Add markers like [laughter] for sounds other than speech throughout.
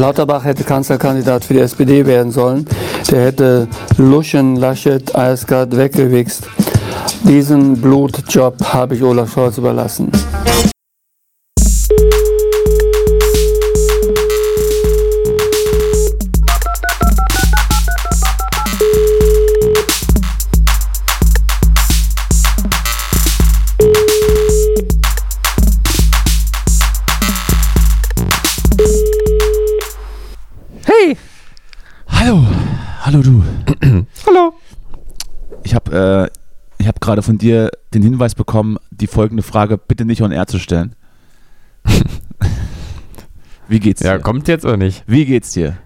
Lauterbach hätte Kanzlerkandidat für die SPD werden sollen. Der hätte Luschen, Laschet, Eisgard weggewichst. Diesen Blutjob habe ich Olaf Scholz überlassen. Habe äh, ich hab gerade von dir den Hinweis bekommen, die folgende Frage bitte nicht on air zu stellen. [laughs] Wie geht's dir? Ja, kommt jetzt oder nicht? Wie geht's dir?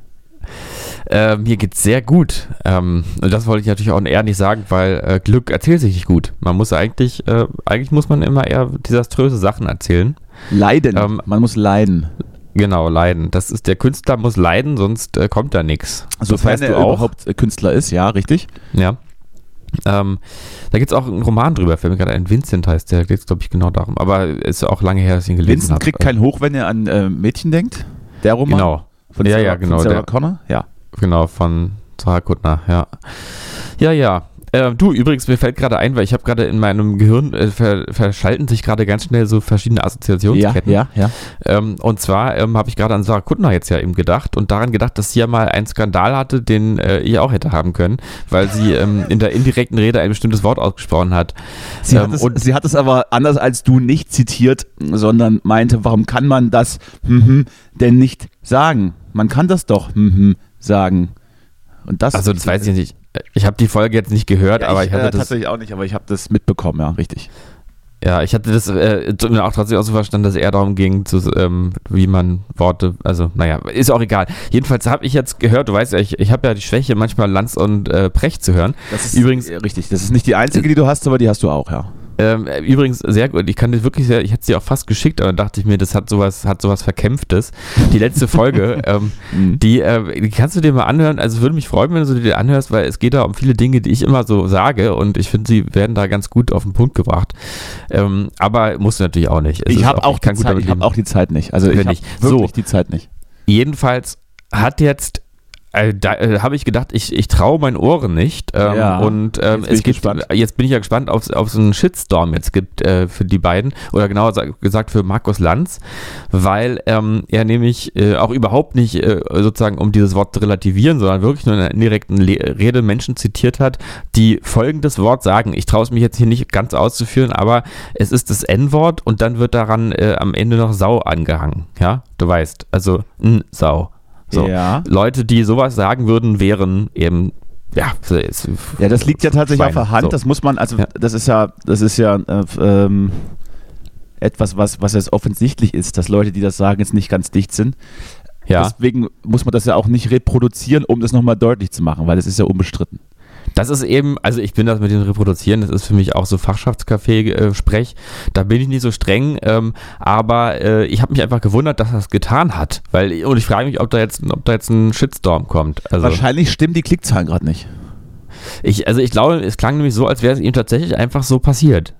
Äh, mir geht's sehr gut. Ähm, und das wollte ich natürlich auch eher nicht sagen, weil äh, Glück erzählt sich nicht gut. Man muss eigentlich, äh, eigentlich muss man immer eher desaströse Sachen erzählen. Leiden. Ähm, Man muss leiden. Genau, leiden. Das ist, der Künstler muss leiden, sonst äh, kommt da nichts. Sofern er überhaupt äh, Künstler ist, ja, richtig? Ja. Ähm, da gibt es auch einen Roman drüber, fällt mir gerade ein. Vincent heißt der, geht es, glaube ich, genau darum. Aber ist ja auch lange her, dass ich ihn gelesen Vincent habe. kriegt kein Hoch, wenn er an äh, Mädchen denkt. Der Roman? Genau, Von Ja, Sarah, ja, genau, Von Sarah der- Connor? Ja. genau, von Sarah Kuttner, ja. Ja, ja. Äh, du, übrigens, mir fällt gerade ein, weil ich habe gerade in meinem Gehirn äh, ver verschalten sich gerade ganz schnell so verschiedene Ja, Assoziationsketten. ja, ja. Ähm, und zwar ähm, habe ich gerade an Sarah Kuttner jetzt ja eben gedacht und daran gedacht, dass sie ja mal einen Skandal hatte, den äh, ich auch hätte haben können, weil sie ähm, in der indirekten Rede ein bestimmtes Wort ausgesprochen hat. Sie, Ähm, hat es, und- sie hat es aber anders als du nicht zitiert, sondern meinte, warum kann man das mhm, denn nicht sagen? Man kann das doch mhm, sagen. Und das, Also das weiß ich nicht. Ich habe die Folge jetzt nicht gehört, Ja, aber ich, ich hatte äh, das. tatsächlich auch nicht, aber ich habe das mitbekommen, ja, richtig. Ja, ich hatte das äh, auch trotzdem auch so verstanden, dass es eher darum ging, zu, ähm, wie man Worte, also naja, ist auch egal. Jedenfalls habe ich jetzt gehört, du weißt ja, ich, ich habe ja die Schwäche, manchmal Lanz und äh, Precht zu hören. Das ist Übrigens- richtig. Das ist nicht die einzige, die du hast, aber die hast du auch, ja. Ähm, übrigens sehr gut. Ich kann das wirklich sehr, ich hätte sie auch fast geschickt, aber dann dachte ich mir, das hat sowas, hat sowas Verkämpftes. Die letzte Folge, [laughs] ähm, Mhm. die, äh, die kannst du dir mal anhören. Also würde mich freuen, wenn du sie dir anhörst, weil es geht da um viele Dinge, die ich immer so sage und ich finde, sie werden da ganz gut auf den Punkt gebracht. Ähm, aber musst du natürlich auch nicht. Es Ich habe auch, ich kann die gut Zeit, damit ich hab auch die Zeit nicht. Also ich Wenn habe ich- wirklich so. die Zeit nicht. Jedenfalls hat jetzt äh, da äh, habe ich gedacht, ich, ich traue meinen Ohren nicht. Ähm, Ja, und ähm, jetzt bin es ich gibt, gespannt. jetzt bin ich ja gespannt, ob es so einen Shitstorm jetzt gibt äh, für die beiden. Oder genauer sa- gesagt für Markus Lanz, weil ähm, er nämlich äh, auch überhaupt nicht äh, sozusagen, um dieses Wort zu relativieren, sondern wirklich nur in einer indirekten Le Rede Menschen zitiert hat, die folgendes Wort sagen. Ich traue es mich jetzt hier nicht ganz auszuführen, aber es ist das N-Wort und dann wird daran äh, am Ende noch Sau angehangen. Ja, du weißt, also n Sau. So. Ja. Leute, die sowas sagen würden, wären eben, ja, Ja, das liegt ja tatsächlich Schweine. auf der Hand. So. Das muss man, also Ja. das ist ja, das ist ja äh, ähm, etwas, was, was jetzt offensichtlich ist, dass Leute, die das sagen, jetzt nicht ganz dicht sind. ja. Deswegen muss man das ja auch nicht reproduzieren, um das nochmal deutlich zu machen, weil das ist ja unbestritten. Das ist eben, also ich bin das mit dem Reproduzieren, das ist für mich auch so Fachschaftscafé-Sprech. Da bin ich nicht so streng, ähm, aber äh, ich habe mich einfach gewundert, dass er es getan hat. Weil, und ich frage mich, ob da jetzt, ob da jetzt ein Shitstorm kommt. Also Wahrscheinlich stimmen die Klickzahlen gerade nicht. ich, also ich glaube, es klang nämlich so, als wäre es ihm tatsächlich einfach so passiert.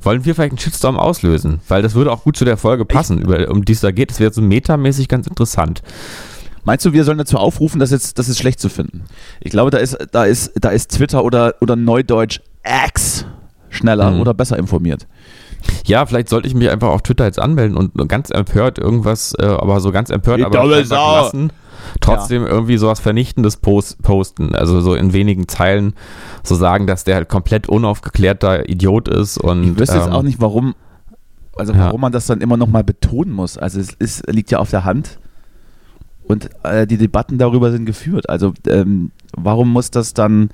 Wollen wir vielleicht einen Shitstorm auslösen? Weil das würde auch gut zu der Folge passen, über, um die es da geht. Das wäre so metamäßig ganz interessant. Meinst du, wir sollen dazu aufrufen, das jetzt, das ist schlecht zu finden? Ich glaube, da ist, da ist, da ist Twitter oder, oder Neudeutsch X schneller Mhm. oder besser informiert. Ja, vielleicht sollte ich mich einfach auf Twitter jetzt anmelden und nur ganz empört irgendwas, äh, aber so ganz empört, Die aber gelassen, trotzdem irgendwie sowas Vernichtendes post posten. Also so in wenigen Zeilen so sagen, dass der halt komplett unaufgeklärter Idiot ist und Ich wüsste jetzt ähm, auch nicht, warum, also ja. warum man das dann immer nochmal betonen muss. Also es ist, liegt ja auf der Hand und äh, die Debatten darüber sind geführt. Also ähm, warum muss das dann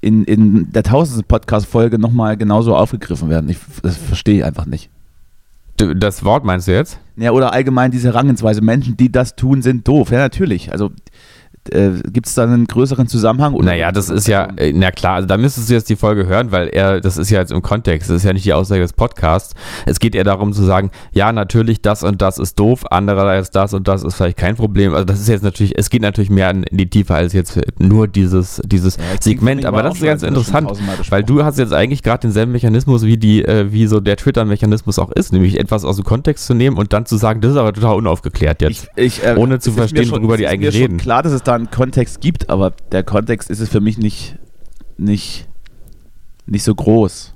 in, in der tausendsten Podcast-Folge nochmal genauso aufgegriffen werden? Ich, das verstehe ich einfach nicht. das Wort meinst du jetzt? Ja, oder allgemein diese Herangehensweise. Menschen, die das tun, sind doof. Ja, natürlich. Also Äh, Gibt es da einen größeren Zusammenhang? Oder Naja, das ist ja, äh, na klar, also da müsstest du jetzt die Folge hören, weil er, das ist ja jetzt im Kontext, das ist ja nicht die Aussage des Podcasts. Es geht eher darum zu sagen, ja, natürlich, das und das ist doof, andererseits das und das ist vielleicht kein Problem. Also das ist jetzt natürlich, es geht natürlich mehr in, die Tiefe als jetzt nur dieses, dieses Ja, Segment, aber das ist ganz interessant, weil du hast jetzt eigentlich gerade denselben Mechanismus, wie die, äh, wie so der Twitter-Mechanismus auch ist, nämlich etwas aus dem Kontext zu nehmen und dann zu sagen, das ist aber total unaufgeklärt jetzt. Ich, ich, äh, Ohne zu verstehen, schon- worüber die eigentlich reden. Klar, dass es da einen Kontext gibt, aber der Kontext ist es für mich nicht, nicht, nicht so groß.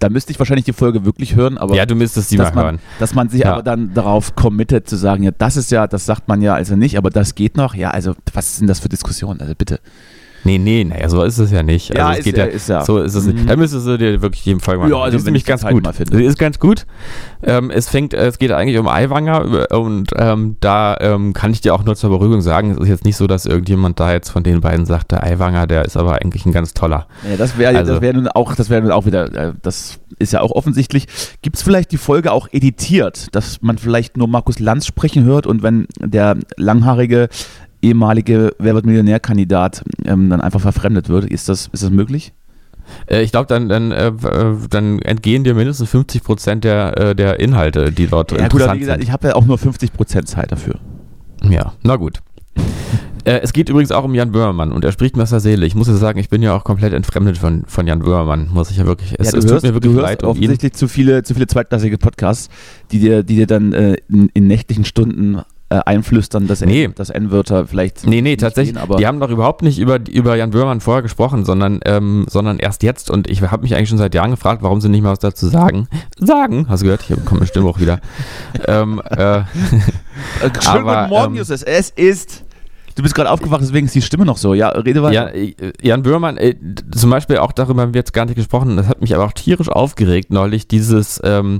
Da müsste ich wahrscheinlich die Folge wirklich hören, aber ja, du müsstest sie mal dass, man, hören. dass man sich Ja. aber dann darauf committet zu sagen, ja, das ist ja, das sagt man ja also nicht, aber das geht noch. Ja, also was sind das für Diskussionen? Also bitte. Nee, nee, naja, so ist es ja nicht. Ja, Also es ist geht ja- ja, ist ja. so ist es Mhm. nicht. Da müsstest du dir wirklich jeden Fall mal Ja, also Die ist nämlich ganz gut. finde. Die ist ganz gut. Ähm, es fängt, es geht eigentlich um Aiwanger äh, und ähm, da ähm, kann ich dir auch nur zur Beruhigung sagen, es ist jetzt nicht so, dass irgendjemand da jetzt von den beiden sagt, der Aiwanger, der ist aber eigentlich ein ganz toller. Ja, das wäre Also- das wäre nun auch, das wäre nun auch wieder, äh, das ist ja auch offensichtlich. Gibt es vielleicht die Folge auch editiert, dass man vielleicht nur Markus Lanz sprechen hört und wenn der langhaarige ehemalige Wer wird Millionär-Kandidat ähm, dann einfach verfremdet wird, ist das, ist das möglich? Äh, ich glaube, dann, dann, äh, äh, dann entgehen dir mindestens 50 Prozent der, der Inhalte, die dort Ja gut, interessant wie gesagt, sind. ich habe ja auch nur 50% Zeit dafür. Ja, na gut. [laughs] Äh, es geht übrigens auch um Jan Böhmermann und er spricht mir aus der Seele. Ich muss ja sagen, ich bin ja auch komplett entfremdet von, von Jan Böhmermann, muss ich ja wirklich. Es, ja, es hörst, tut mir wirklich du hörst leid um ihn. offensichtlich zu viele, zu viele zweitklassige Podcasts, die dir, die dir dann äh, in, in nächtlichen Stunden äh, einflüstern, dass, Nee. dass N-Wörter vielleicht Nee, nee, nicht tatsächlich. gehen, aber die haben doch überhaupt nicht über, über Jan Böhmermann vorher gesprochen, sondern, ähm, sondern erst jetzt. Und ich habe mich eigentlich schon seit Jahren gefragt, warum sie nicht mal was dazu sagen. Sagen, hast du gehört? Hier kommt mein Stimmbruch wieder. [laughs] ähm, äh, schönen guten Morgen, ähm, Justus. Es ist. Du bist gerade aufgewacht, deswegen ist die Stimme noch so. Ja, rede weiter. Ja, äh, Jan Böhmermann, äh, zum Beispiel auch darüber haben wir jetzt gar nicht gesprochen, das hat mich aber auch tierisch aufgeregt neulich, dieses, ähm,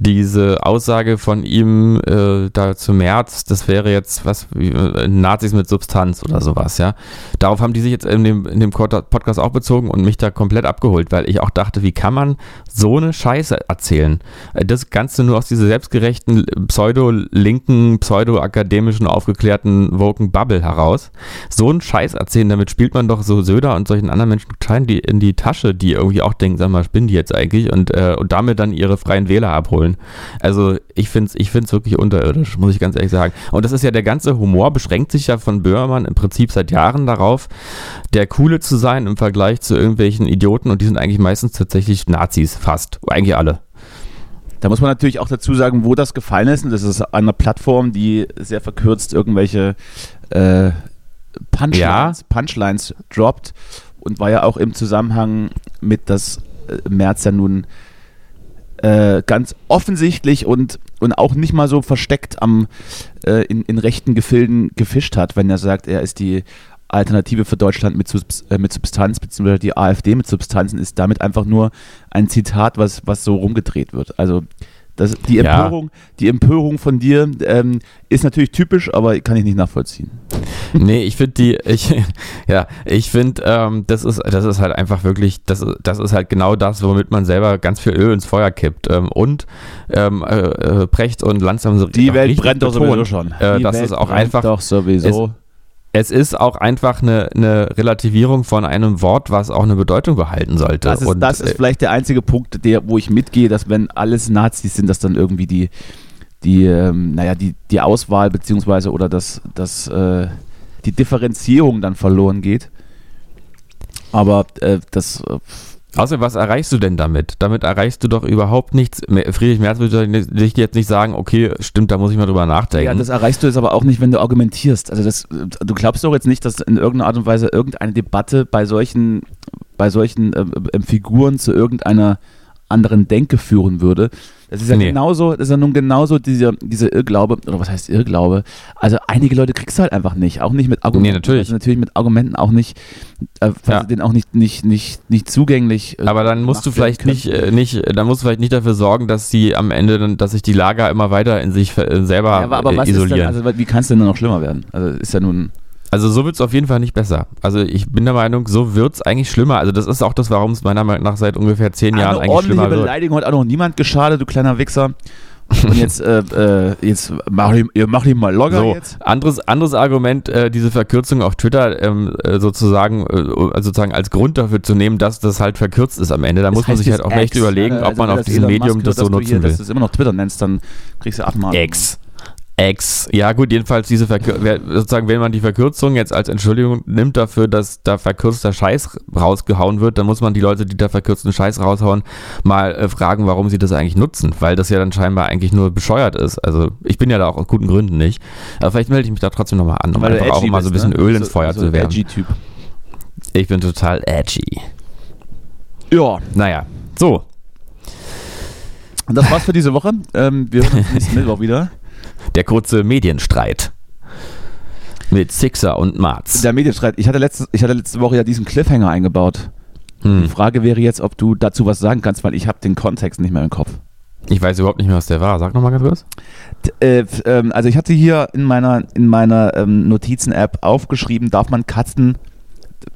diese Aussage von ihm äh, da zu März, das wäre jetzt was, äh, Nazis mit Substanz oder sowas, ja. Darauf haben die sich jetzt in dem, in dem Pod- Podcast auch bezogen und mich da komplett abgeholt, weil ich auch dachte, wie kann man so eine Scheiße erzählen? Äh, Das Ganze nur aus dieser selbstgerechten, pseudo-linken, pseudo-akademischen, aufgeklärten, woken Bubble heraus. So einen Scheiß erzählen, damit spielt man doch so Söder und solchen anderen Menschen total in die, in die Tasche, die irgendwie auch denken, sag mal, spinnen die jetzt eigentlich und, äh, und damit dann ihre freien Wähler abholen. Also ich finde es ich find's wirklich unterirdisch, muss ich ganz ehrlich sagen. Und das ist ja der ganze Humor, beschränkt sich ja von Böhmermann im Prinzip seit Jahren darauf, der Coole zu sein im Vergleich zu irgendwelchen Idioten und die sind eigentlich meistens tatsächlich Nazis, fast. Eigentlich alle. Da muss man natürlich auch dazu sagen, wo das gefallen ist. Und das ist an einer Plattform, die sehr verkürzt irgendwelche äh, Punchlines, Ja. Punchlines droppt und war ja auch im Zusammenhang mit, dass äh, Merz ja nun äh, ganz offensichtlich und, und auch nicht mal so versteckt am, äh, in, in rechten Gefilden gefischt hat, wenn er sagt, er ist die Alternative für Deutschland mit, äh, mit Substanz, beziehungsweise die AfD mit Substanzen, ist damit einfach nur ein Zitat, was, was so rumgedreht wird. Also das, die, Ja. Empörung, die Empörung von dir ähm, ist natürlich typisch, aber kann ich nicht nachvollziehen. nee, ich finde die, ich, [laughs] ja, ich finde, ähm, das ist, das ist halt einfach wirklich, das, ist- das ist halt genau das, womit man selber ganz viel Öl ins Feuer kippt. Ähm, und ähm, äh, äh, Precht und Lanz so Die Welt brennt doch sowieso schon. Äh, die das Welt ist auch einfach, doch sowieso. Es ist auch einfach eine, eine Relativierung von einem Wort, was auch eine Bedeutung behalten sollte. Das ist, und, das ist äh, vielleicht der einzige Punkt, der, wo ich mitgehe, dass wenn alles Nazis sind, dass dann irgendwie die, die, ähm, naja, die, die Auswahl beziehungsweise oder das, das, äh, die Differenzierung dann verloren geht. Aber äh, das, äh, Außerdem, was erreichst du denn damit? Damit erreichst du doch überhaupt nichts. Friedrich Merz würde dich jetzt nicht sagen, okay, stimmt, da muss ich mal drüber nachdenken. ja, das erreichst du jetzt aber auch nicht, wenn du argumentierst. Also das, du glaubst doch jetzt nicht, dass in irgendeiner Art und Weise irgendeine Debatte bei solchen, bei solchen äh, äh, Figuren zu irgendeiner anderen Denke führen würde. Das ist ja Nee. genauso, das ist ja nun genauso dieser, dieser Irrglaube, oder was heißt Irrglaube? Also einige Leute kriegst du halt einfach nicht, auch nicht mit Argumenten. Nee, natürlich. Also natürlich mit Argumenten auch nicht, äh, Ja. denen auch nicht, nicht, nicht, nicht zugänglich äh, Aber dann musst du vielleicht nicht, äh, nicht, dann musst du vielleicht nicht dafür sorgen, dass sie am Ende, dann, dass sich die Lager immer weiter in sich äh, selber Ja, aber, aber äh, was isolieren. denn, also wie kann es denn nur noch schlimmer werden? Also ist ja nun. Also so wird es auf jeden Fall nicht besser. Also ich bin der Meinung, so wird es eigentlich schlimmer. Also das ist auch das, warum es meiner Meinung nach seit ungefähr zehn Jahren Eine eigentlich schlimmer wird. Beleidigung hat auch noch niemand geschadet, du kleiner Wichser. Und jetzt, äh, äh, jetzt mach ich, ihr macht ihn mal locker So, jetzt. anderes, anderes Argument, äh, diese Verkürzung auf Twitter ähm, äh, sozusagen, äh, also sozusagen als Grund dafür zu nehmen, dass das halt verkürzt ist am Ende. Da Das muss man sich halt auch echt überlegen, ob Also man wenn auf das diesem Medium das so nutzen hier, will. Dass du es immer noch Twitter nennst, dann kriegst du Abmahnung. Ex. Ex. Ja gut, jedenfalls diese Verkür sozusagen, wenn man die Verkürzung jetzt als Entschuldigung nimmt dafür, dass da verkürzter Scheiß rausgehauen wird, dann muss man die Leute, die da verkürzten Scheiß raushauen, mal äh, fragen, warum sie das eigentlich nutzen, weil das ja dann scheinbar eigentlich nur bescheuert ist. Also ich bin ja da auch aus guten Gründen nicht. Aber vielleicht melde ich mich da trotzdem nochmal an, um Weil einfach auch edgy mal so ein bist, bisschen ne? Öl ins So- Feuer so zu ein werfen. Edgy-Typ. Ich bin total edgy. Ja, Naja, so. und das war's für diese Woche. Ähm, wir hören uns nächsten Mittwoch wieder. [laughs] Der kurze Medienstreit. Mit Sixer und Marz. Der Medienstreit. Ich hatte, letzte, ich hatte letzte Woche ja diesen Cliffhanger eingebaut. Die Hm. Frage wäre jetzt, ob du dazu was sagen kannst, weil ich habe den Kontext nicht mehr im Kopf. Ich weiß überhaupt nicht mehr, was der war. Sag nochmal ganz kurz. Äh, ähm, also ich hatte hier in meiner, in meiner ähm, Notizen-App aufgeschrieben, darf man Katzen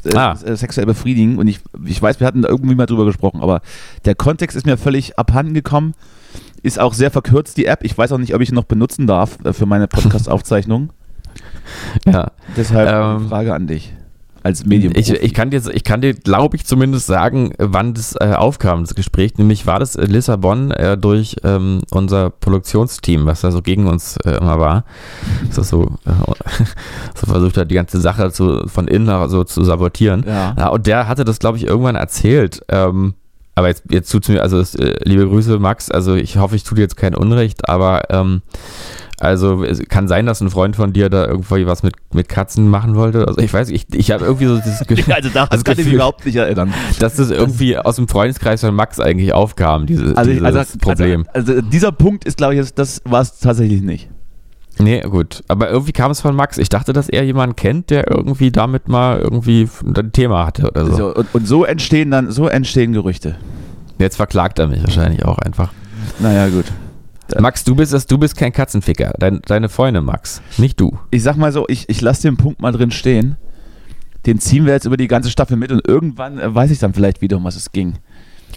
äh, Ah. äh, sexuell befriedigen? Und ich, ich weiß, wir hatten da irgendwie mal drüber gesprochen, aber der Kontext ist mir völlig abhanden gekommen. Ist auch sehr verkürzt, die App. Ich weiß auch nicht, ob ich ihn noch benutzen darf äh, für meine Podcast-Aufzeichnung. [laughs] Ja. Deshalb Ähm, eine Frage an dich. Als Medium. Ich, ich kann dir, ich kann dir, glaube ich, zumindest sagen, wann das äh, aufkam, das Gespräch. Nämlich war das in Lissabon äh, durch ähm, unser Produktionsteam, was da so gegen uns äh, immer war. Das so, äh, [laughs] so versucht hat, die ganze Sache zu, von innen so zu sabotieren. ja. Ja, und der hatte das, glaube ich, irgendwann erzählt. Ähm, aber jetzt, jetzt tut's mir, also es, äh, liebe Grüße, Max. Also ich hoffe, ich tue dir jetzt kein Unrecht, aber ähm, also es kann sein, dass ein Freund von dir da irgendwie was mit, mit Katzen machen wollte. Also ich weiß, ich, ich habe irgendwie so dieses [laughs] Gefühl, Also daran das kann ich mich Gefühl, überhaupt nicht erinnern. dass das irgendwie aus dem Freundeskreis von Max eigentlich aufkam, diese, Also, ich- dieses also, Problem. Also, also dieser Punkt ist, glaube ich, das war es tatsächlich nicht. Nee, gut. Aber irgendwie kam es von Max. Ich dachte, dass er jemanden kennt, der irgendwie damit mal irgendwie ein Thema hatte oder so. So, und, und so entstehen dann, so entstehen Gerüchte. Jetzt verklagt er mich wahrscheinlich auch einfach. Naja, gut. Max, du bist du bist kein Katzenficker. Dein, deine Freundin, Max. Nicht du. Ich sag mal so, ich, ich lasse den Punkt mal drin stehen. Den ziehen wir jetzt über die ganze Staffel mit und irgendwann äh, weiß ich dann vielleicht wieder, um was es ging.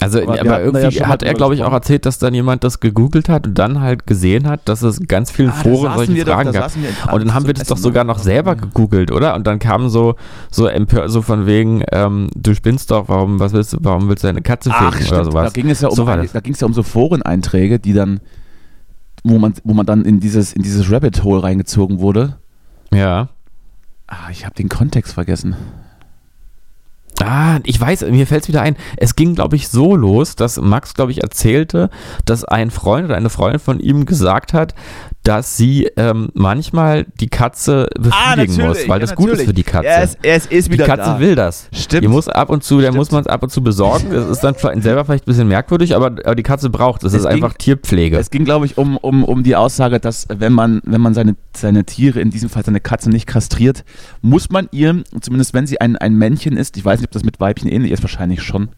Also, Aber aber, ja irgendwie mal hat er, glaube ich, auch erzählt, dass dann jemand das gegoogelt hat und dann halt gesehen hat, dass es ganz vielen Foren solche Fragen gab. Und dann haben wir das doch sogar noch selber gegoogelt, oder? Und dann kamen so, so empör, so von wegen, ähm, du spinnst doch, warum, was willst du, warum willst du deine Katze Ach, ficken stimmt. oder sowas? Da ging es ja um, So da ging es ja um so Foreneinträge, die dann, wo man, wo man dann in dieses, in dieses Rabbit Hole reingezogen wurde. Ja. Ah, ich habe den Kontext vergessen. Ah, ich weiß, mir fällt es wieder ein. Es ging, glaube ich, so los, dass Max, glaube ich, erzählte, dass ein Freund oder eine Freundin von ihm gesagt hat, dass sie ähm, manchmal die Katze befriedigen muss, weil das gut ist für die Katze. Er ist, er ist, ist die wieder Katze da. will das. Stimmt. Die muss ab und zu, der muss man es ab und zu besorgen. Das ist dann selber vielleicht ein bisschen merkwürdig, aber, aber die Katze braucht es. Das Es ist ging- einfach Tierpflege. Es ging, glaube ich, um, um, um die Aussage, dass wenn man, wenn man seine, seine Tiere, in diesem Fall seine Katze, nicht kastriert, muss man ihr, zumindest wenn sie ein, ein Männchen ist, ich weiß nicht, ob das mit Weibchen ähnlich ist, wahrscheinlich schon.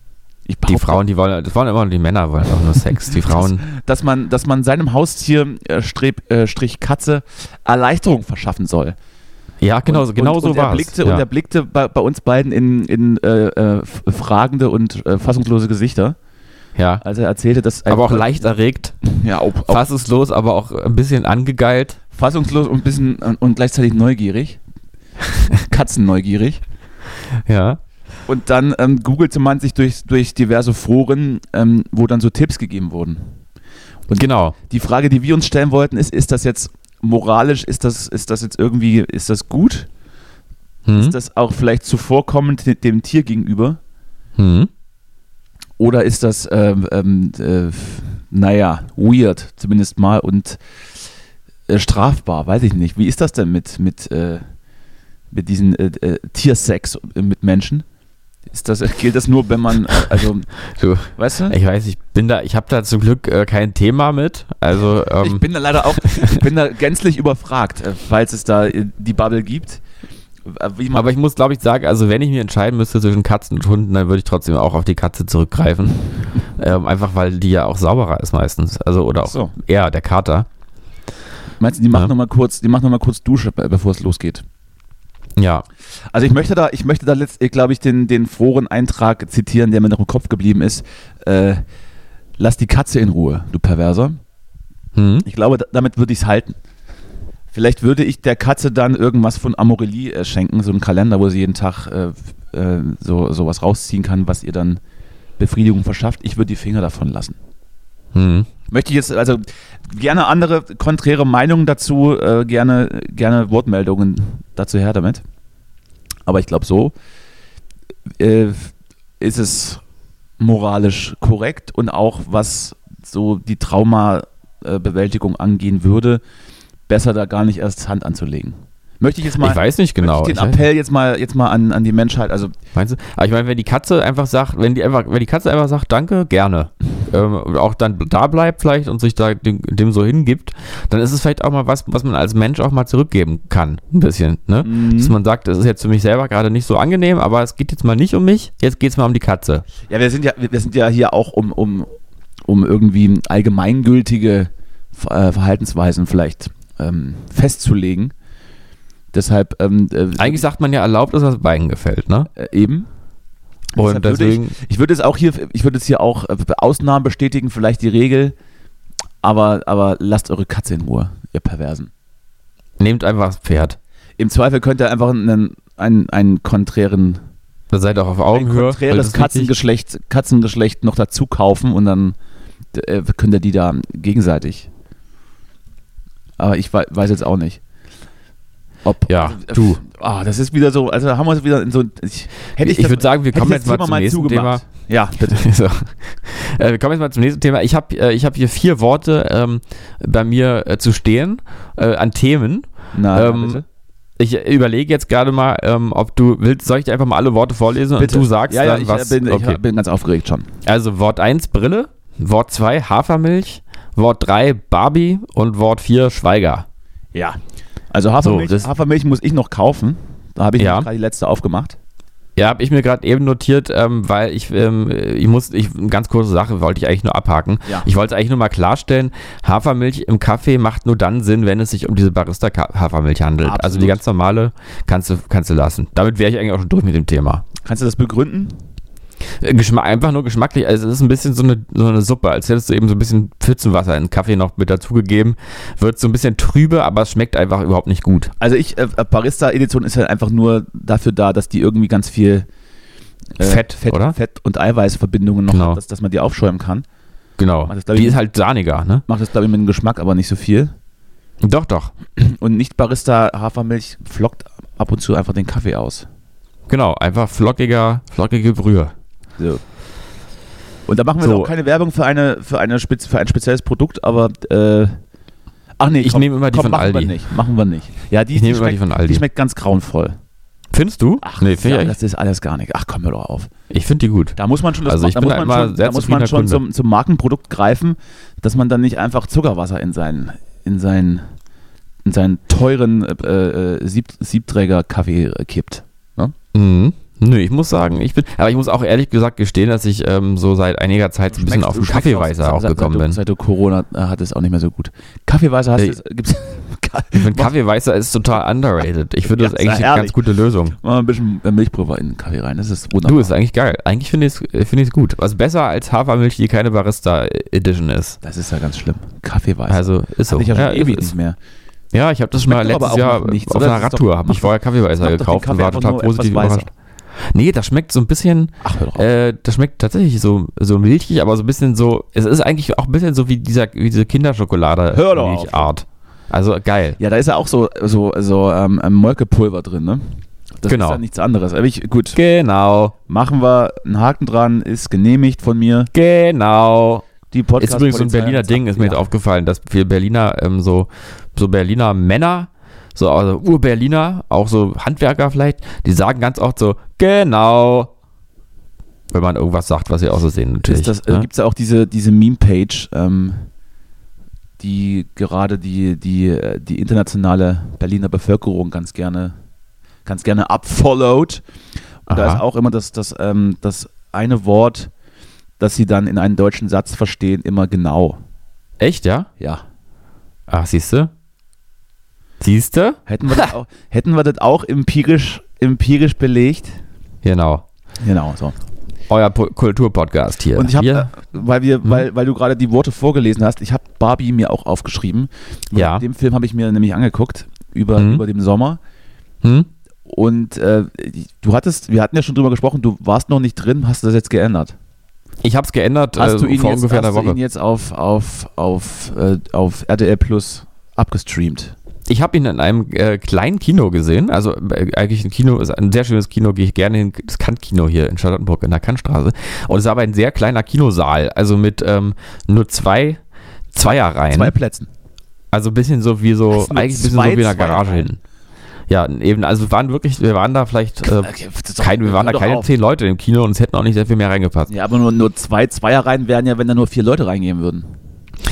Die Frauen, die wollen, das wollen immer nur die Männer, wollen auch nur Sex. Die [laughs] Frauen, Dass man, dass man seinem Haustier, äh, Streb, äh, Strich Katze, Erleichterung verschaffen soll. ja, genau, und, genau und, so und er blickte, Ja. Und er blickte bei, bei uns beiden in, in äh, äh, fragende und äh, fassungslose Gesichter, ja. als er erzählte, dass Aber auch leicht erregt, ja, auch, auch fassungslos, aber auch ein bisschen angegeilt. fassungslos und ein bisschen und, und gleichzeitig neugierig. [laughs] Katzenneugierig. Ja. Und dann ähm, googelte man sich durch, durch diverse Foren, ähm, wo dann so Tipps gegeben wurden. Und Genau. die Frage, die wir uns stellen wollten, ist, ist das jetzt moralisch, ist das, ist das jetzt irgendwie, ist das gut? Hm? Ist das auch vielleicht zuvorkommend de- dem Tier gegenüber? Hm? Oder ist das, ähm, ähm, äh, naja, weird, zumindest mal, und äh, strafbar, weiß ich nicht. Wie ist das denn mit, mit, äh, mit diesem äh, äh, Tiersex mit Menschen? Ist das, gilt das nur, wenn man, äh, also, Du, weißt du? ich weiß, ich bin da, ich habe da zum Glück äh, kein Thema mit. Also, ähm, Ich bin da leider auch, ich bin da gänzlich überfragt, äh, falls es da äh, die Bubble gibt. Man, aber ich muss, glaube ich, sagen, also wenn ich mir entscheiden müsste zwischen Katzen und Hunden, dann würde ich trotzdem auch auf die Katze zurückgreifen. [laughs] ähm, einfach weil die ja auch sauberer ist meistens. Also, oder auch so. eher der Kater. meinst du, die macht Ja. noch mal kurz, die macht noch mal kurz Dusche, be- bevor es losgeht? Ja. Also ich möchte da, ich möchte da letztlich, glaube ich, den, den Foreneintrag zitieren, der mir noch im Kopf geblieben ist. Äh, lass die Katze in Ruhe, du Perverser. Hm. Ich glaube, da- damit würde ich es halten. Vielleicht würde ich der Katze dann irgendwas von Amorelie äh, schenken, so einen Kalender, wo sie jeden Tag äh, äh, so sowas rausziehen kann, was ihr dann Befriedigung verschafft. Ich würde die Finger davon lassen. Hm. Möchte ich jetzt also gerne andere konträre Meinungen dazu, äh, gerne, gerne Wortmeldungen dazu her damit. Aber ich glaube, so äh, ist es moralisch korrekt und auch was so die Traumabewältigung angehen würde, besser da gar nicht erst Hand anzulegen. Möchte ich jetzt mal, Ich weiß nicht genau. den Appell jetzt mal, jetzt mal an, an die Menschheit, also Meinst du? Aber ich meine, wenn die Katze einfach sagt, wenn die einfach, wenn die Katze einfach sagt, danke, gerne, ähm, auch dann da bleibt vielleicht und sich da dem, dem so hingibt, dann ist es vielleicht auch mal was, was man als Mensch auch mal zurückgeben kann, ein bisschen, ne? Mhm. Dass man sagt, das ist jetzt für mich selber gerade nicht so angenehm, aber es geht jetzt mal nicht um mich, jetzt geht es mal um die Katze. Ja, wir sind ja, wir sind ja hier auch um, um, um irgendwie allgemeingültige äh, Verhaltensweisen vielleicht ähm, festzulegen. Deshalb ähm, äh, Eigentlich sagt man ja erlaubt, dass das Beinen gefällt, ne? äh, eben. Und Deshalb würde deswegen, ich, ich würde es auch hier, ich würde es hier auch äh, Ausnahmen bestätigen, vielleicht die Regel, aber, aber lasst eure Katze in Ruhe, ihr Perversen. nehmt einfach das Pferd. Im Zweifel könnt ihr einfach einen, einen, einen konträren, Da seid auch auf ein Augenhöhe. das konträres. Katzengeschlecht, Katzengeschlecht noch dazu kaufen und dann äh, könnt ihr die da gegenseitig. Aber ich wei- weiß jetzt auch nicht. Ob, Ja, äh, du. Ah, das ist wieder so, also da haben wir uns wieder in so. Ich, hätte Ich, das- würde sagen, wir kommen ich jetzt mal zum nächsten Thema. zugemacht. Ja, bitte. [laughs] So. Äh, wir kommen jetzt mal zum nächsten Thema. Ich habe äh, ich hab hier vier Worte ähm, bei mir äh, zu stehen äh, an Themen. Na, Ähm, bitte. Ich äh, überlege jetzt gerade mal, ähm, ob du willst, soll ich dir einfach mal alle Worte vorlesen bitte. und du sagst ja, ja, dann, ich was. äh, bin, okay. ich bin ganz aufgeregt schon. Also Wort 1 Brille, Wort 2 Hafermilch, Wort 3 Barbie und Wort 4 Schweiger. Ja. Also Hafermilch, So, Hafermilch muss ich noch kaufen. Da habe ich Ja. gerade die letzte aufgemacht. Ja, habe ich mir gerade eben notiert, ähm, weil ich, ähm, ich muss, ich, eine ganz kurze Sache wollte ich eigentlich nur abhaken. Ja. Ich wollte eigentlich nur mal klarstellen, Hafermilch im Kaffee macht nur dann Sinn, wenn es sich um diese Barista-Hafermilch handelt. Absolut. Also die ganz normale kannst du, kannst du lassen. Damit wäre ich eigentlich auch schon durch mit dem Thema. Kannst du das begründen? Äh, Geschmack, einfach nur geschmacklich, also es ist ein bisschen so eine, so eine Suppe, als hättest du eben so ein bisschen Pfützenwasser in den Kaffee noch mit dazugegeben. Wird so ein bisschen trübe, aber es schmeckt einfach überhaupt nicht gut. Also ich, äh, Barista-Edition ist halt einfach nur dafür da, dass die irgendwie ganz viel äh, Fett, Fett, oder? Fett und Eiweißverbindungen noch Genau. hat, dass, dass man die aufschäumen kann. Genau. Das, Die ich, ist halt sahniger, ne? Macht das, glaube ich, mit dem Geschmack aber nicht so viel. Doch, doch. Und nicht Barista-Hafermilch flockt ab und zu einfach den Kaffee aus. Genau, einfach flockiger, flockige Brühe. So. Und da machen wir So. auch keine Werbung für, eine, für, eine Spez für ein spezielles Produkt, aber äh, ach nee, Ich komm, nehme immer die komm, von machen Aldi. Wir nicht, machen wir nicht. Ja, die, Ich die, nehme immer die schmeckt, von Aldi. die schmeckt ganz grauenvoll. Findest du? Ach, nee, finde ja, ich, das ist alles gar nicht. Ach, komm mir doch auf. ich finde die gut. Da muss man schon, das, Also ich da muss man schon, da muss man schon zum, zum Markenprodukt greifen, dass man dann nicht einfach Zuckerwasser in seinen, in seinen, in seinen teuren äh, äh, Sieb, Siebträger-Kaffee kippt. Mhm. Nö, ich muss sagen, ich bin, aber ich muss auch ehrlich gesagt gestehen, dass ich ähm, so seit einiger Zeit so ein bisschen auf den Kaffeeweißer auch seit, gekommen seit, bin. Seit du Corona äh, hat es auch nicht mehr so gut. Kaffeeweißer hast Hey. du, gibt's, [laughs] Ich finde Kaffeeweißer ist total underrated. Ich finde das ist eigentlich eine ganz gute Lösung. Mal ein bisschen Milchpulver in den Kaffee rein, das ist wunderbar. Du, ist eigentlich geil. Eigentlich finde ich es find ich's gut. Was besser als Hafermilch, die keine Barista Edition ist. das ist ja ganz schlimm. Kaffeeweißer. Also ist so. Hatte ich ja schon Ja, ewig nicht mehr. Ja, ich habe das schon mal letztes Jahr nichts, auf einer Das Radtour habe ich vorher Kaffeeweißer gekauft und war total positiv überrascht. Nee, das schmeckt so ein bisschen, Ach, hör doch auf. äh, das schmeckt tatsächlich so, so milchig, aber so ein bisschen so, es ist eigentlich auch ein bisschen so wie dieser, wie diese Kinderschokolade Hör doch auf. Milchart. Also geil. Ja, da ist ja auch so, so, so ähm, Molkepulver drin, ne? Das Genau. ist ja nichts anderes. Aber ich, gut, Genau, machen wir einen Haken dran, ist genehmigt von mir. genau. Die Podcast Ist übrigens so ein Berliner Ding, ist mir jetzt aufgefallen, dass viele Berliner, ähm, so, so Berliner Männer, so also Ur-Berliner, auch so Handwerker vielleicht, die sagen ganz oft so, genau. Wenn man irgendwas sagt, was sie auch so sehen, natürlich. Das, äh, ne? Gibt es ja auch diese, diese Meme-Page, ähm, die gerade die, die, äh, die internationale Berliner Bevölkerung ganz gerne, ganz gerne abfollowt. Und da Aha. ist auch immer das, das, ähm, das eine Wort, das sie dann in einen deutschen Satz verstehen, immer genau. Echt, ja? Ja. Ach, siehst du? Siehst du? Hätten wir, das auch, hätten wir das auch empirisch, empirisch belegt? Genau. Genau, so. euer Po- Kulturpodcast hier. Und ich habe, äh, weil wir, Hm? weil, weil du gerade die Worte vorgelesen hast, ich habe Barbie mir auch aufgeschrieben. Ja. Den Film habe ich mir nämlich angeguckt über, Mhm. über den Sommer. hm? Und äh, du hattest, wir hatten ja schon drüber gesprochen, du warst noch nicht drin, hast du das jetzt geändert? Ich habe es geändert Hast äh, du ihn vor jetzt, ungefähr hast einer du ihn Woche. jetzt auf, auf, auf, äh, auf RTL Plus abgestreamt? Ich habe ihn in einem äh, kleinen Kino gesehen. Also äh, eigentlich ein Kino, ist ein sehr schönes Kino, gehe ich gerne hin. Das Kant-Kino hier in Charlottenburg in der Kantstraße. Und es ist aber ein sehr kleiner Kinosaal, also mit ähm, nur zwei Zweierreihen. Zwei Plätzen. Also ein bisschen so wie so, eigentlich ein bisschen so wie in der Garage hin. Ja, eben, also wir waren wirklich, wir waren da vielleicht, äh, Okay, kein, wir waren da keine auf. zehn Leute im Kino und es hätten auch nicht sehr viel mehr reingepasst. Ja, aber nur, nur zwei Zweierreihen wären ja, wenn da nur vier Leute reingehen würden.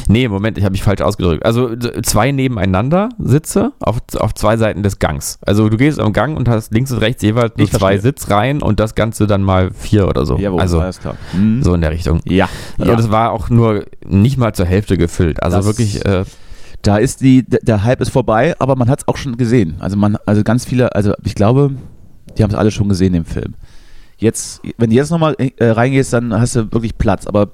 Nee, Moment, ich habe mich falsch ausgedrückt. Also zwei nebeneinander Sitze auf, auf zwei Seiten des Gangs. Also du gehst am Gang und hast links und rechts jeweils nur Ich zwei verstehe. Sitzreihen und das Ganze dann mal vier oder so. Jawohl, also alles klar. Mhm. so in der Richtung. Ja. ja. Und es war auch nur nicht mal zur Hälfte gefüllt. Also Das- wirklich, äh, Da ist die, der der Hype ist vorbei, aber man hat es auch schon gesehen. Also man, also ganz viele, also ich glaube, die haben es alle schon gesehen im Film. Jetzt, wenn du jetzt nochmal äh, reingehst, dann hast du wirklich Platz. Aber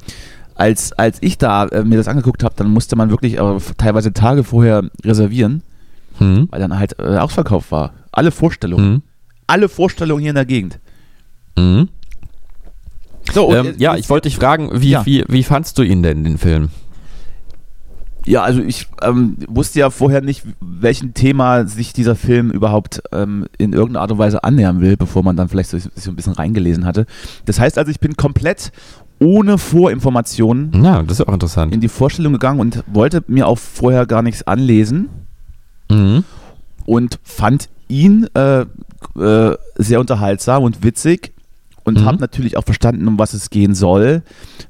als, als ich da äh, mir das angeguckt habe, dann musste man wirklich äh, teilweise Tage vorher reservieren, hm, weil dann halt äh, ausverkauft war. Alle Vorstellungen. hm, Alle Vorstellungen hier in der Gegend. hm. So, Ähm, ja, ich wollte dich fragen, wie, Ja. wie, wie fandst du ihn denn, den Film? Ja, also ich ähm, wusste ja vorher nicht, welchem Thema sich dieser Film überhaupt ähm, in irgendeiner Art und Weise annähern will, bevor man dann vielleicht so, so ein bisschen reingelesen hatte. Das heißt also, ich bin komplett ohne Vorinformationen Na, das ist auch interessant. in die Vorstellung gegangen und wollte mir auch vorher gar nichts anlesen Mhm. und fand ihn äh, äh, sehr unterhaltsam und witzig und Mhm. habe natürlich auch verstanden, um was es gehen soll,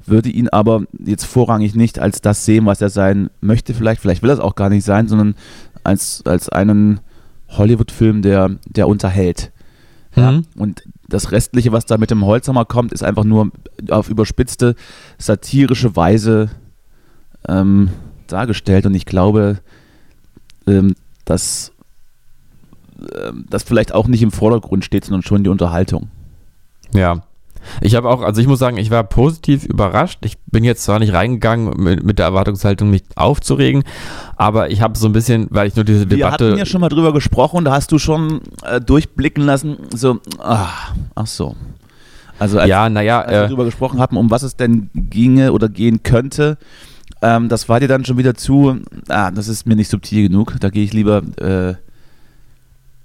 würde ihn aber jetzt vorrangig nicht als das sehen, was er sein möchte vielleicht, vielleicht will er es auch gar nicht sein, sondern als, als einen Hollywood-Film, der, der unterhält. Ja? Mhm. Und das Restliche, was da mit dem Holzhammer kommt, ist einfach nur auf überspitzte, satirische Weise ähm, dargestellt. Und ich glaube, ähm, dass ähm, das vielleicht auch nicht im Vordergrund steht, sondern schon die Unterhaltung. Ja. Ich habe auch, also ich muss sagen, ich war positiv überrascht. Ich bin jetzt zwar nicht reingegangen mit, mit der Erwartungshaltung, mich aufzuregen, aber ich habe so ein bisschen, weil ich nur diese Wir Debatte. hatten ja schon mal drüber gesprochen, da hast du schon äh, durchblicken lassen, so, ah, ach so. Also als, ja, naja, als wir äh, darüber gesprochen haben, um was es denn ginge oder gehen könnte, ähm, das war dir dann schon wieder zu, ah, das ist mir nicht subtil genug, da gehe ich lieber äh,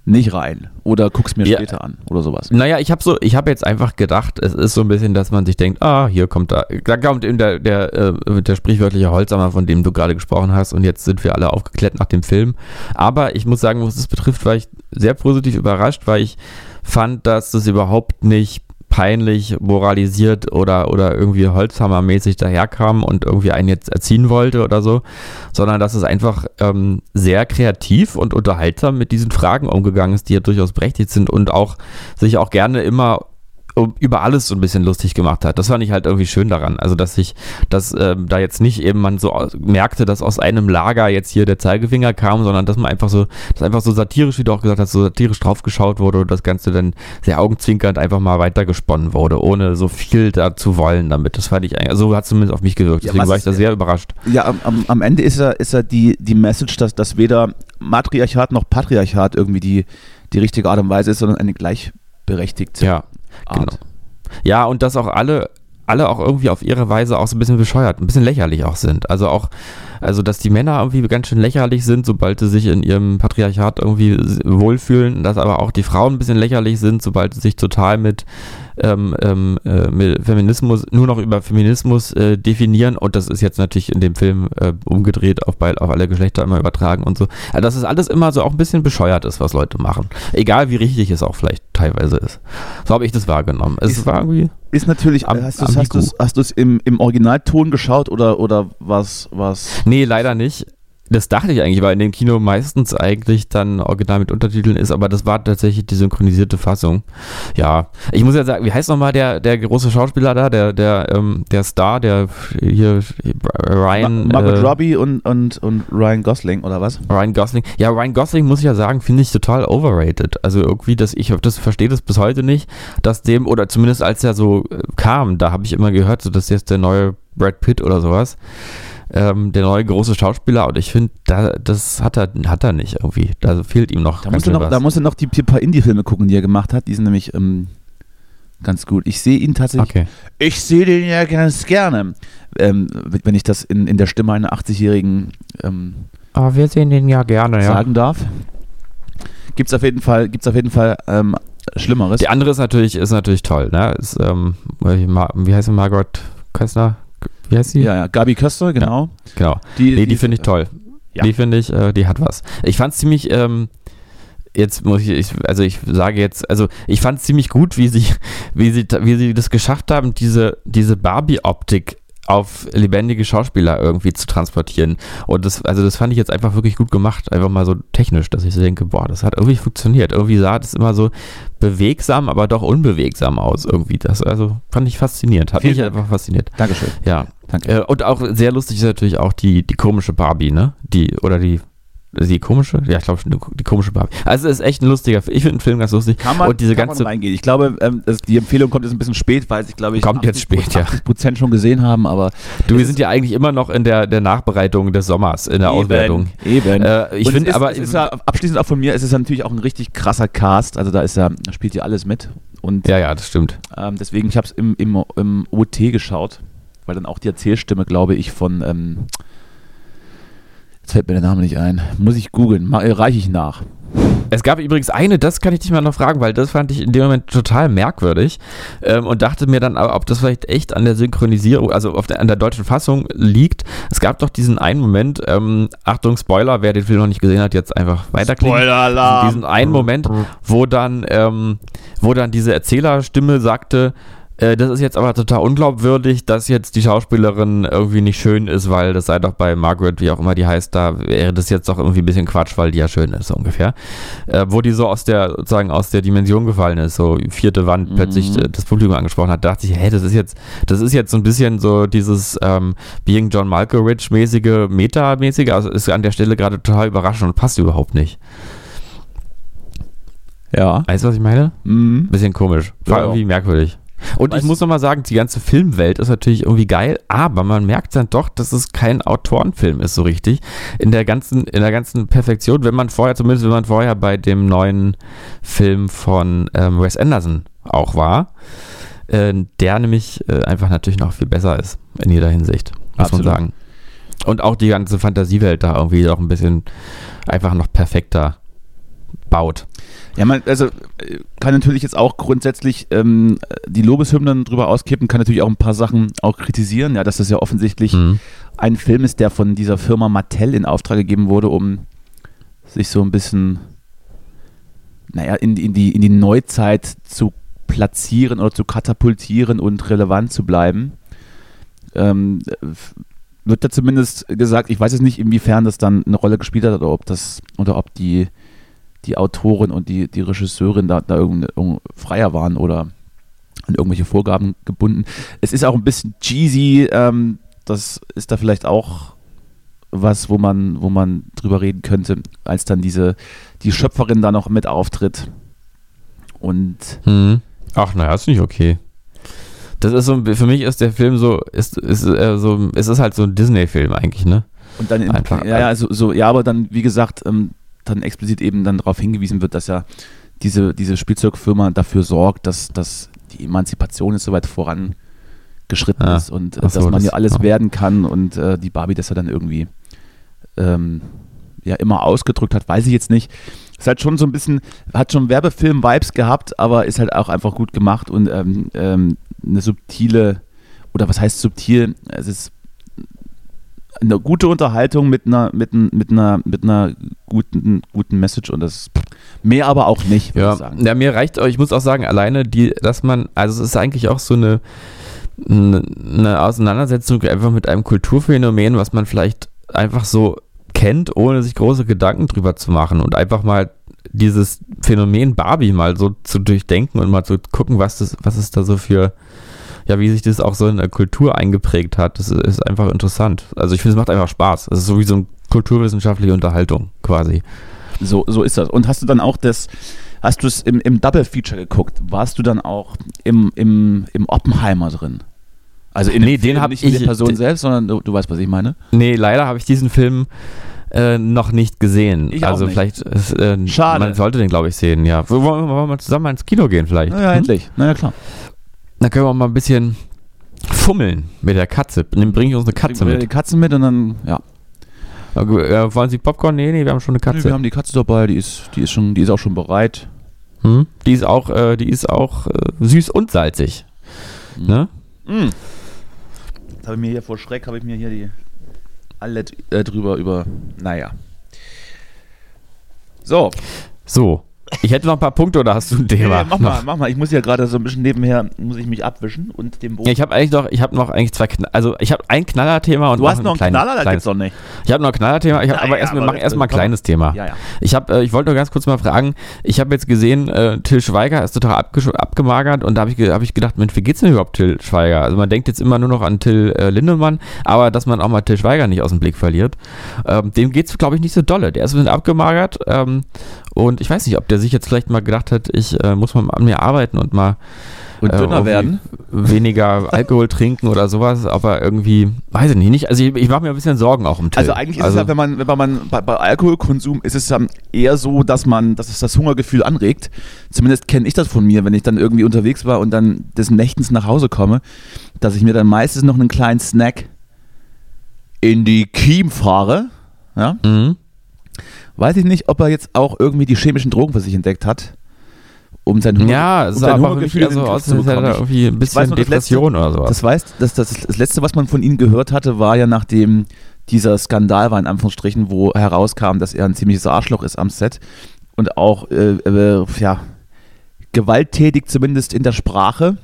nicht rein oder guck's mir Ja. später an oder sowas. naja, ich habe so, ich habe jetzt einfach gedacht, es ist so ein bisschen, dass man sich denkt, ah, hier kommt da, da kommt eben der, der, äh, der sprichwörtliche Holzhammer, von dem du gerade gesprochen hast, und jetzt sind wir alle aufgeklärt nach dem Film. Aber ich muss sagen, was es betrifft, war ich sehr positiv überrascht, weil ich fand, dass das überhaupt nicht peinlich moralisiert oder, oder irgendwie Holzhammermäßig daherkam und irgendwie einen jetzt erziehen wollte oder so, sondern dass es einfach ähm, sehr kreativ und unterhaltsam mit diesen Fragen umgegangen ist, die ja durchaus berechtigt sind und auch sich auch gerne immer über alles so ein bisschen lustig gemacht hat. Das fand ich halt irgendwie schön daran. Also, dass ich, dass ähm, da jetzt nicht eben man so merkte, dass aus einem Lager jetzt hier der Zeigefinger kam, sondern dass man einfach so, dass einfach so satirisch, wie du auch gesagt hast, so satirisch draufgeschaut wurde und das Ganze dann sehr augenzwinkernd einfach mal weitergesponnen wurde, ohne so viel da zu wollen damit. Das fand ich eigentlich, also so hat es zumindest auf mich gewirkt. Ja, Deswegen was war ich da sehr überrascht. Ja, am, am, Ende ist er, ist er die, die Message, dass, dass weder Matriarchat noch Patriarchat irgendwie die, die richtige Art und Weise ist, sondern eine gleichberechtigte Ja. Art. Genau. Ja, und dass auch alle, alle auch irgendwie auf ihre Weise auch so ein bisschen bescheuert, ein bisschen lächerlich auch sind. Also auch, also dass die Männer irgendwie ganz schön lächerlich sind, sobald sie sich in ihrem Patriarchat irgendwie wohlfühlen, dass aber auch die Frauen ein bisschen lächerlich sind, sobald sie sich total mit, ähm, ähm, äh, mit Feminismus, nur noch über Feminismus äh, definieren. Und das ist jetzt natürlich in dem Film äh, umgedreht auf, beid, auf alle Geschlechter immer übertragen und so. Also dass es alles immer so auch ein bisschen bescheuert ist, was Leute machen. Egal wie richtig es auch vielleicht teilweise ist. So habe ich das wahrgenommen. Es Ist- war irgendwie. Ist natürlich, Am- hast du es im, im Originalton geschaut oder, oder was, was? Nee, leider nicht. Das dachte ich eigentlich, weil in dem Kino meistens eigentlich dann original mit Untertiteln ist, aber das war tatsächlich die synchronisierte Fassung. Ja, ich muss ja sagen, wie heißt nochmal der, der große Schauspieler da, der, der, ähm, der Star, der hier Ryan. Ma Margot äh, Robbie und, und, und Ryan Gosling, oder was? Ryan Gosling. Ja, Ryan Gosling muss ich ja sagen, finde ich total overrated. Also irgendwie, dass ich das verstehe das bis heute nicht, dass dem, oder zumindest als er so äh, kam, da habe ich immer gehört, so dass jetzt der neue Brad Pitt oder sowas ähm, der neue große Schauspieler und ich finde, da, das hat er, hat er nicht irgendwie. Da fehlt ihm noch. Da ganz musst, du noch, was. da musst du noch die, die paar Indie-Filme gucken, die er gemacht hat. Die sind nämlich ähm, ganz gut. Ich sehe ihn tatsächlich. okay. Ich sehe den ja ganz gerne. Ähm, wenn ich das in, in der Stimme einer 80-Jährigen ähm, Aber wir sehen den ja gerne, ja. sagen darf. Gibt es auf jeden Fall, gibt's auf jeden Fall ähm, Schlimmeres. Die andere ist natürlich, ist natürlich toll, ne? Ist, ähm, wie heißt sie, Margaret Köstner? Wie heißt sie? ja, ja, Gabi Köster, genau. Genau. Die, Nee, die finde ich toll. Ja. Die finde ich, äh, die hat was. Ich fand es ziemlich, ähm, jetzt muss ich, ich, also ich sage jetzt, also ich fand es ziemlich gut, wie sie, [laughs] wie sie, wie sie das geschafft haben, diese, diese Barbie-Optik auf lebendige Schauspieler irgendwie zu transportieren. Und das, also das fand ich jetzt einfach wirklich gut gemacht, einfach mal so technisch, dass ich so denke, boah, das hat irgendwie funktioniert. Irgendwie sah das immer so bewegsam, aber doch unbewegsam aus irgendwie. Das, also fand ich faszinierend. Hat Vielen mich Dank. einfach fasziniert. Dankeschön. Ja. Danke. Äh, und auch sehr lustig ist natürlich auch die, die komische Barbie, ne? Die, oder die, die komische? Ja, ich glaube schon, die komische Barbie. Also es ist echt ein lustiger Film. Ich finde den Film ganz lustig. Kann man, und diese kann ganze, man reingehen. Ich glaube, ähm, das, die Empfehlung kommt jetzt ein bisschen spät, weil ich glaube, ich Kommt jetzt spät, ja. 80 Prozent schon gesehen haben, aber du, wir sind ja eigentlich immer noch in der, der Nachbereitung des Sommers, in der Auswertung. Eben. Äh, ich finde es aber, es ist ja, abschließend auch von mir, es ist ja natürlich auch ein richtig krasser Cast, also da ist ja, da spielt ja alles mit und ja, ja, das stimmt. ähm, deswegen, ich habe es im, im, im OT geschaut, weil dann auch die Erzählstimme, glaube ich, von, ähm, jetzt fällt mir der Name nicht ein, muss ich googeln, äh, reiche ich nach. Es gab übrigens eine, das kann ich dich mal noch fragen, weil das fand ich in dem Moment total merkwürdig ähm, und dachte mir dann, aber, ob das vielleicht echt an der Synchronisierung, also auf der, an der deutschen Fassung liegt. Es gab doch diesen einen Moment, ähm, Achtung, Spoiler, wer den Film noch nicht gesehen hat, jetzt einfach weiterklicken. Spoiler-Alarm. Diesen einen Moment, wo dann, ähm, wo dann diese Erzählerstimme sagte, äh, das ist jetzt aber total unglaubwürdig, dass jetzt die Schauspielerin irgendwie nicht schön ist, weil das sei doch bei Margaret, wie auch immer die heißt, da wäre das jetzt doch irgendwie ein bisschen Quatsch, weil die ja schön ist, so ungefähr. Äh, wo die so aus der, sozusagen aus der Dimension gefallen ist, so vierte Wand plötzlich äh, das Publikum angesprochen hat, dachte ich, hä, das ist jetzt, das ist jetzt so ein bisschen so dieses ähm, Being John Malkovich-mäßige, Meta-mäßige, also ist an der Stelle gerade total überraschend und passt überhaupt nicht. Ja. Weißt du, was ich meine? Mhm. Bisschen komisch. War Ja. irgendwie merkwürdig. Und Weißt- ich muss nochmal sagen, die ganze Filmwelt ist natürlich irgendwie geil, aber man merkt dann doch, dass es kein Autorenfilm ist so richtig. In der ganzen, in der ganzen Perfektion, wenn man vorher, zumindest wenn man vorher bei dem neuen Film von ähm, Wes Anderson auch war, äh, der nämlich äh, einfach natürlich noch viel besser ist in jeder Hinsicht, muss Absolut. man sagen. Und auch die ganze Fantasiewelt da irgendwie auch ein bisschen einfach noch perfekter baut. Ja, man, also kann natürlich jetzt auch grundsätzlich ähm, die Lobeshymnen drüber auskippen, kann natürlich auch ein paar Sachen auch kritisieren, ja, dass das ja offensichtlich Mhm. ein Film ist, der von dieser Firma Mattel in Auftrag gegeben wurde, um sich so ein bisschen, naja, in, in, die, in die Neuzeit zu platzieren oder zu katapultieren und relevant zu bleiben. Ähm, wird da zumindest gesagt, ich weiß jetzt nicht, inwiefern das dann eine Rolle gespielt hat oder ob das, oder ob die, die Autorin und die, die Regisseurin da, da irgend, irgend freier waren oder an irgendwelche Vorgaben gebunden. Es ist auch ein bisschen cheesy, ähm, das ist da vielleicht auch was, wo man, wo man drüber reden könnte, als dann diese, die Schöpferin da noch mit auftritt. Und Hm. Ach, naja, ist nicht okay. Das ist so, für mich ist der Film so, ist, ist, äh, so, es ist halt so ein Disney-Film eigentlich, ne? Und dann in, Einfach- ja, ja, so, so, ja, aber dann, wie gesagt, ähm, dann explizit eben dann darauf hingewiesen wird, dass ja diese, diese Spielzeugfirma dafür sorgt, dass, dass die Emanzipation jetzt so weit vorangeschritten Ah, ist und äh, so, dass man das- ja alles ja. werden kann und äh, die Barbie das ja dann irgendwie ähm, ja immer ausgedrückt hat, weiß ich jetzt nicht. Ist halt schon so ein bisschen, hat schon Werbefilm-Vibes gehabt, aber ist halt auch einfach gut gemacht und ähm, ähm, eine subtile, oder was heißt subtil? Es ist eine gute Unterhaltung mit einer, mit, mit einer, mit einer guten, guten Message und das mehr aber auch nicht, würde Ja, ich sagen. ja, mir reicht, ich muss auch sagen, alleine die, dass man, also es ist eigentlich auch so eine, eine eine Auseinandersetzung einfach mit einem Kulturphänomen, was man vielleicht einfach so kennt, ohne sich große Gedanken drüber zu machen und einfach mal dieses Phänomen Barbie mal so zu durchdenken und mal zu gucken, was das, was es da so für, ja, wie sich das auch so in der Kultur eingeprägt hat. Das ist einfach interessant. Also ich finde, es macht einfach Spaß. Es ist so wie so eine kulturwissenschaftliche Unterhaltung quasi. So, so ist das. Und hast du dann auch das, hast du es im, im Double Feature geguckt? Warst du dann auch im, im, im Oppenheimer drin? Also in Nee, den Film, hab nicht in ich- der Person den- selbst, sondern du, du weißt, was ich meine. Nee, leider habe ich diesen Film äh, noch nicht gesehen. Ich also nicht. vielleicht, ist, äh, Schade. man sollte den, glaube ich, sehen, ja. Wollen wir, wir zusammen mal ins Kino gehen vielleicht? Naja, Hm? endlich. Naja, klar. Dann können wir mal ein bisschen fummeln mit der Katze. Dann bringe ich uns eine Katze mit. die Katzen mit und dann, ja. Äh, wollen Sie Popcorn? Nee, nee, wir haben schon eine Nee, Katze. wir haben die Katze dabei, die ist, die ist, schon, die ist auch schon bereit. Hm? Die ist auch, äh, die ist auch äh, süß und salzig. Mhm. Ne? Mm. Jetzt habe ich mir hier vor Schreck, habe ich mir hier die alle äh, drüber über, naja. So, So. Ich hätte noch ein paar Punkte oder hast du ein Thema? Ja, mach mal, mach mal. Ich muss ja gerade so ein bisschen nebenher, muss ich mich abwischen und den Bogen. Ja, ich habe eigentlich noch, ich habe noch eigentlich zwei, Kn also ich habe ein Knallerthema und du hast noch einen kleines- Knaller, das kleines. gibt's doch nicht. Ich habe noch ein Knallerthema, ich hab, Ja, aber ja, erst, wir machen erstmal ein kleines Thema. Ja, ja. Ich, äh, ich wollte nur ganz kurz mal fragen, ich habe jetzt gesehen, äh, Till Schweiger ist total abgemagert und da habe ich, hab ich gedacht, Mensch, wie geht's denn überhaupt Till Schweiger? Also man denkt jetzt immer nur noch an Till äh, Lindemann, aber dass man auch mal Till Schweiger nicht aus dem Blick verliert. Ähm, dem geht's, glaube ich, nicht so dolle. Der ist ein bisschen abgemagert ähm, und ich weiß nicht, ob der sich jetzt vielleicht mal gedacht hat, ich äh, muss mal an mir arbeiten und mal Und äh, dünner werden. [laughs] Weniger Alkohol trinken oder sowas, aber irgendwie, weiß ich nicht, nicht also ich, ich mache mir ein bisschen Sorgen auch um Till. Also eigentlich ist es ja, wenn man, wenn man bei, bei Alkoholkonsum ist es ja eher so, dass man, dass es das Hungergefühl anregt. Zumindest kenne ich das von mir, wenn ich dann irgendwie unterwegs war und dann des Nächtens nach Hause komme, dass ich mir dann meistens noch einen kleinen Snack in die Kiem fahre. Ja? Mhm. Weiß ich nicht, ob er jetzt auch irgendwie die chemischen Drogen für sich entdeckt hat. Um sein Hunger, Ja, um es sein für mich Hungergefühl eher in so den Griff aus, zu er bekommen. irgendwie ein bisschen weiß nur, Depression oder sowas. Das weißt, das, das, das letzte, was man von ihm gehört hatte, war ja nachdem dieser Skandal war, in Anführungsstrichen, wo herauskam, dass er ein ziemliches Arschloch ist am Set und auch, äh, äh, ja, gewalttätig zumindest in der Sprache,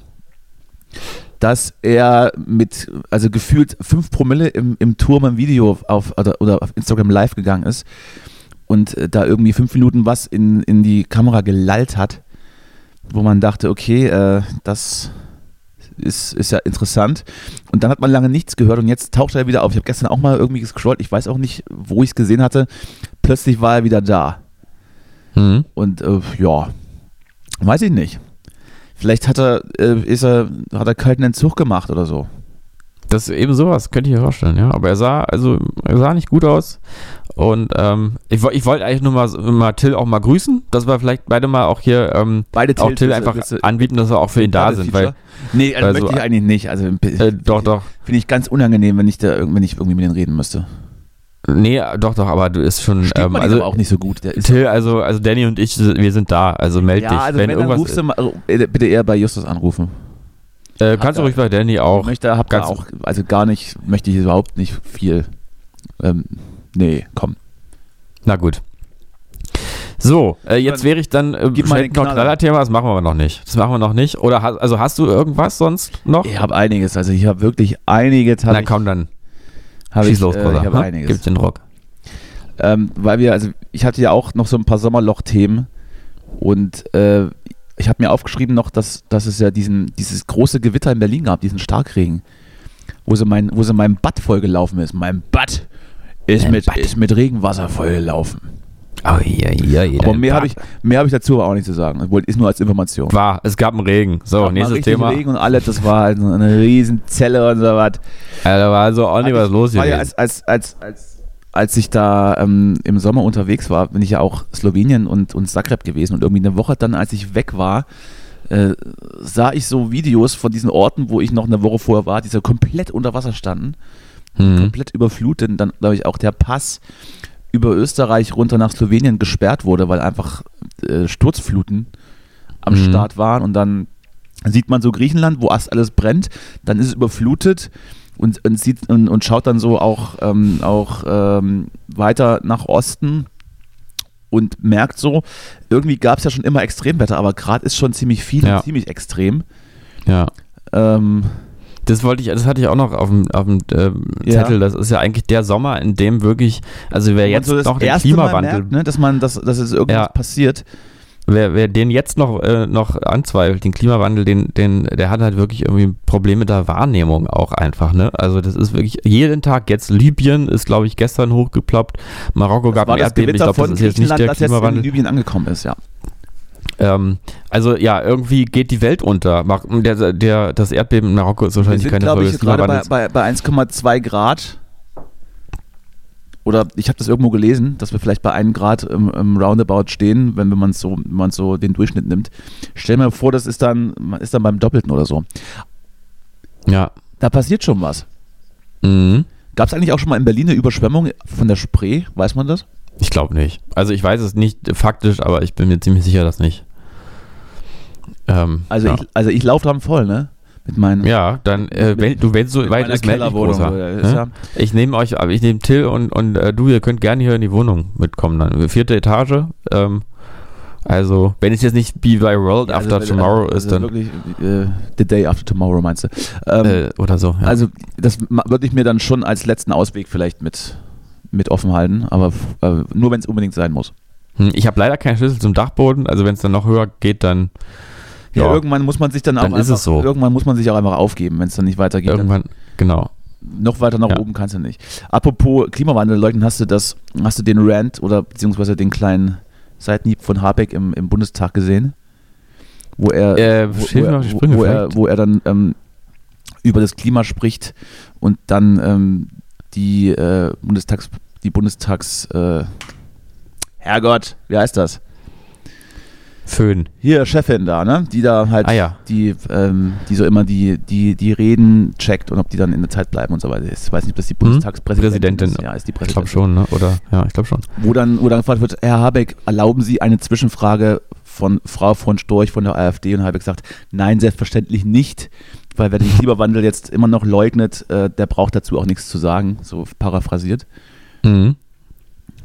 dass er mit, also gefühlt 5 Promille im, im Turm im Video auf, oder, oder auf Instagram live gegangen ist und äh, da irgendwie fünf Minuten was in, in die Kamera gelallt hat, wo man dachte, okay, äh, das ist, ist ja interessant. Und dann hat man lange nichts gehört und jetzt taucht er wieder auf. Ich habe gestern auch mal irgendwie gescrollt, ich weiß auch nicht, wo ich es gesehen hatte. Plötzlich war er wieder da. Mhm. Und äh, ja, weiß ich nicht. Vielleicht hat er, äh, ist er, hat er kalten Entzug gemacht oder so. Das ist eben sowas, könnte ich mir vorstellen, ja. Aber er sah, also, er sah nicht gut aus. Und ähm, ich, ich wollte eigentlich nur mal, mal Till auch mal grüßen, dass wir vielleicht beide mal auch hier ähm, Beide auch Till einfach du- anbieten, dass wir auch für ihn da sind. Weil, nee, also weil möchte so- ich eigentlich nicht. Also äh, doch, doch. finde ich ganz unangenehm, wenn ich da wenn ich irgendwie mit denen reden müsste. Nee, doch, doch, aber du ist schon. Ähm, ihm also, auch nicht so gut. Till, also, also Danny und ich, wir sind da. Also meld ja, dich. also wenn, wenn, dann irgendwas rufst du mal, also, äh, bitte eher bei Justus anrufen. Äh, kannst du ruhig bei Danny auch. Ich möchte, hab ganz- auch, also gar nicht, möchte ich überhaupt nicht viel. Ähm, nee, komm. Na gut. So, äh, jetzt wäre ich dann äh, gib mal noch Knaller. Knallerthema, das machen wir aber noch nicht. Das machen wir noch nicht. Oder hast, also hast du irgendwas sonst noch? Ich habe einiges, also ich habe wirklich einiges. Hab Na komm, dann hab schieß ich, los, äh, Bruder. Ich habe hm? einiges. Gib den Rock. Ähm, weil wir, also ich hatte ja auch noch so ein paar Sommerloch-Themen und äh, ich habe mir aufgeschrieben noch, dass, dass es ja diesen, dieses große Gewitter in Berlin gab, diesen Starkregen, wo sie mein, wo sie mein Bad vollgelaufen ist. Mein Bad ist, mit, Bad. ist mit Regenwasser vollgelaufen. Oh, ja, ja, ja, Aber mehr habe ich, mehr hab ich dazu aber auch nicht zu sagen. Ist nur als Information. War, es gab einen Regen. So, Gab nächstes Thema. Regen und alles, das war also eine riesen Zelle und so was. Ja, da war also auch nicht was los war ja, als, als, als, als, als ich da ähm, im Sommer unterwegs war, bin ich ja auch Slowenien und, und Zagreb gewesen und irgendwie eine Woche dann, als ich weg war, äh, sah ich so Videos von diesen Orten, wo ich noch eine Woche vorher war, die so komplett unter Wasser standen, Mhm. komplett überflutet. Und dann, glaube ich, auch der Pass über Österreich runter nach Slowenien gesperrt wurde, weil einfach äh, Sturzfluten am Mhm. Start waren. Und dann sieht man so Griechenland, wo erst alles brennt, dann ist es überflutet und, und, sieht, und, und schaut dann so auch, ähm, auch ähm, weiter nach Osten und merkt so, irgendwie gab es ja schon immer Extremwetter, aber gerade ist schon ziemlich viel, Ja. und ziemlich extrem. Ja. Ähm, Das wollte ich, das hatte ich auch noch auf dem, auf dem Ja. Zettel. Das ist ja eigentlich der Sommer, in dem wirklich, also wer jetzt so noch den Klimawandel, merkt, ne, dass man, dass, dass es irgendwas Ja. passiert. Wer, wer den jetzt noch, äh, noch anzweifelt, den Klimawandel, den, den, der hat halt wirklich irgendwie ein Problem mit der Wahrnehmung auch einfach, ne? Also das ist wirklich jeden Tag jetzt Libyen ist, glaube ich, gestern hochgeploppt. Marokko gab war ein das Erdbeben. Ich glaube, das ist jetzt nicht der das jetzt in Klimawandel. Libyen angekommen ist, ja. Ähm, also ja, irgendwie geht die Welt unter. Der, der, das Erdbeben in Marokko ist Wir wahrscheinlich sind, keine glaube Folge ich, des gerade bei, Klimawandels. bei, bei 1,2 Grad. Oder ich habe das irgendwo gelesen, dass wir vielleicht bei 1 Grad im, im Roundabout stehen, wenn man so, wenn man so den Durchschnitt nimmt. Stell mir vor, das ist dann, man ist dann beim Doppelten oder so. Ja. Da passiert schon was. Mhm. Gab es eigentlich auch schon mal in Berlin eine Überschwemmung von der Spree? Weiß man das? Ich glaube nicht. Also ich weiß es nicht faktisch, aber ich bin mir ziemlich sicher, dass nicht. Ähm, Also ja. ich, also ich laufe dran voll, ne? Mit meinen. ja, dann, äh, mit- wenn, du wenn so weit ist, Kellerwohnung, großer. ist, ja. Ich nehme euch, aber ich nehme Till und, und äh, du, ihr könnt gerne hier in die Wohnung mitkommen dann. Vierte Etage. Ähm, also, wenn es jetzt nicht wie bei World Also, After also, Tomorrow also ist, dann Wirklich, äh, the day after tomorrow meinst du? Ähm, äh, oder so. Ja. Also das würde ich mir dann schon als letzten Ausweg vielleicht mit, mit offen halten, aber äh, nur wenn es unbedingt sein muss. Hm, ich habe leider keinen Schlüssel zum Dachboden, also wenn es dann noch höher geht, dann Ja, Ja. irgendwann muss man sich dann, Dann auch ist einfach, so. irgendwann muss man sich auch einfach aufgeben, wenn es dann nicht weitergeht. irgendwann, genau. Dann noch weiter nach Ja. oben kannst du nicht. Apropos Klimawandel leugnen, hast du das, hast du den Rant oder beziehungsweise den kleinen Seitenhieb von Habeck im, im Bundestag gesehen? Wo er, Äh, wo, wo, er, wo, er, wo er dann ähm, über das Klima spricht und dann ähm, die äh, Bundestags, die Bundestags, äh, Herrgott, wie heißt das? Föhn. Hier, Chefin da, ne? Die da halt, Ah ja. die, ähm, die so immer die, die, die Reden checkt und ob die dann in der Zeit bleiben und so weiter. Ich weiß nicht, ob das die Bundestagspräsidentin Präsidentin. ist. Ja, ist die Ich Präsidentin. glaube schon, ne? Oder ja, ich glaube schon. Wo dann, wo dann gefragt wird, Herr Habeck, erlauben Sie eine Zwischenfrage von Frau von Storch von der AfD? Und Habeck sagt, nein, selbstverständlich nicht, weil wer den [laughs] Klimawandel jetzt immer noch leugnet, äh, der braucht dazu auch nichts zu sagen, so paraphrasiert. Mhm.